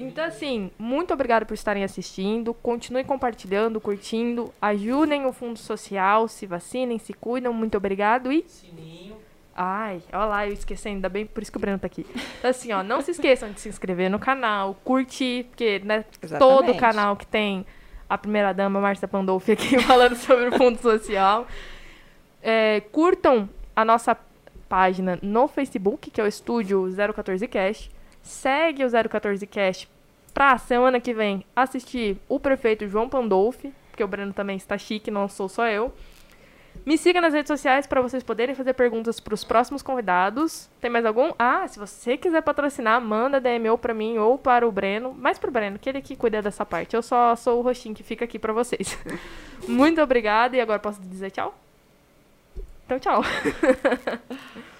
Então, assim, muito obrigado por estarem assistindo. Continuem compartilhando, curtindo. Ajudem o Fundo Social, se vacinem, se cuidam. Muito obrigado. E. Sininho. Ai, olha lá, eu esquecendo, ainda bem por isso que o Breno tá aqui. Então, assim, ó, não se esqueçam de se inscrever no canal, curtir, porque né, todo canal que tem a primeira dama, Márcia Pandolfi, aqui falando sobre o Fundo Social. É, curtam a nossa página no Facebook, que é o Estúdio 014cast. Segue o 014cast pra semana que vem assistir o prefeito João Pandolfi, porque o Breno também está chique, não sou só eu. Me siga nas redes sociais para vocês poderem fazer perguntas para os próximos convidados. Tem mais algum? Ah, se você quiser patrocinar, manda DM ou para mim ou para o Breno. Mais para o Breno, que ele que cuida dessa parte. Eu só sou o roxinho que fica aqui para vocês. Muito obrigada e agora posso dizer tchau? Então, tchau.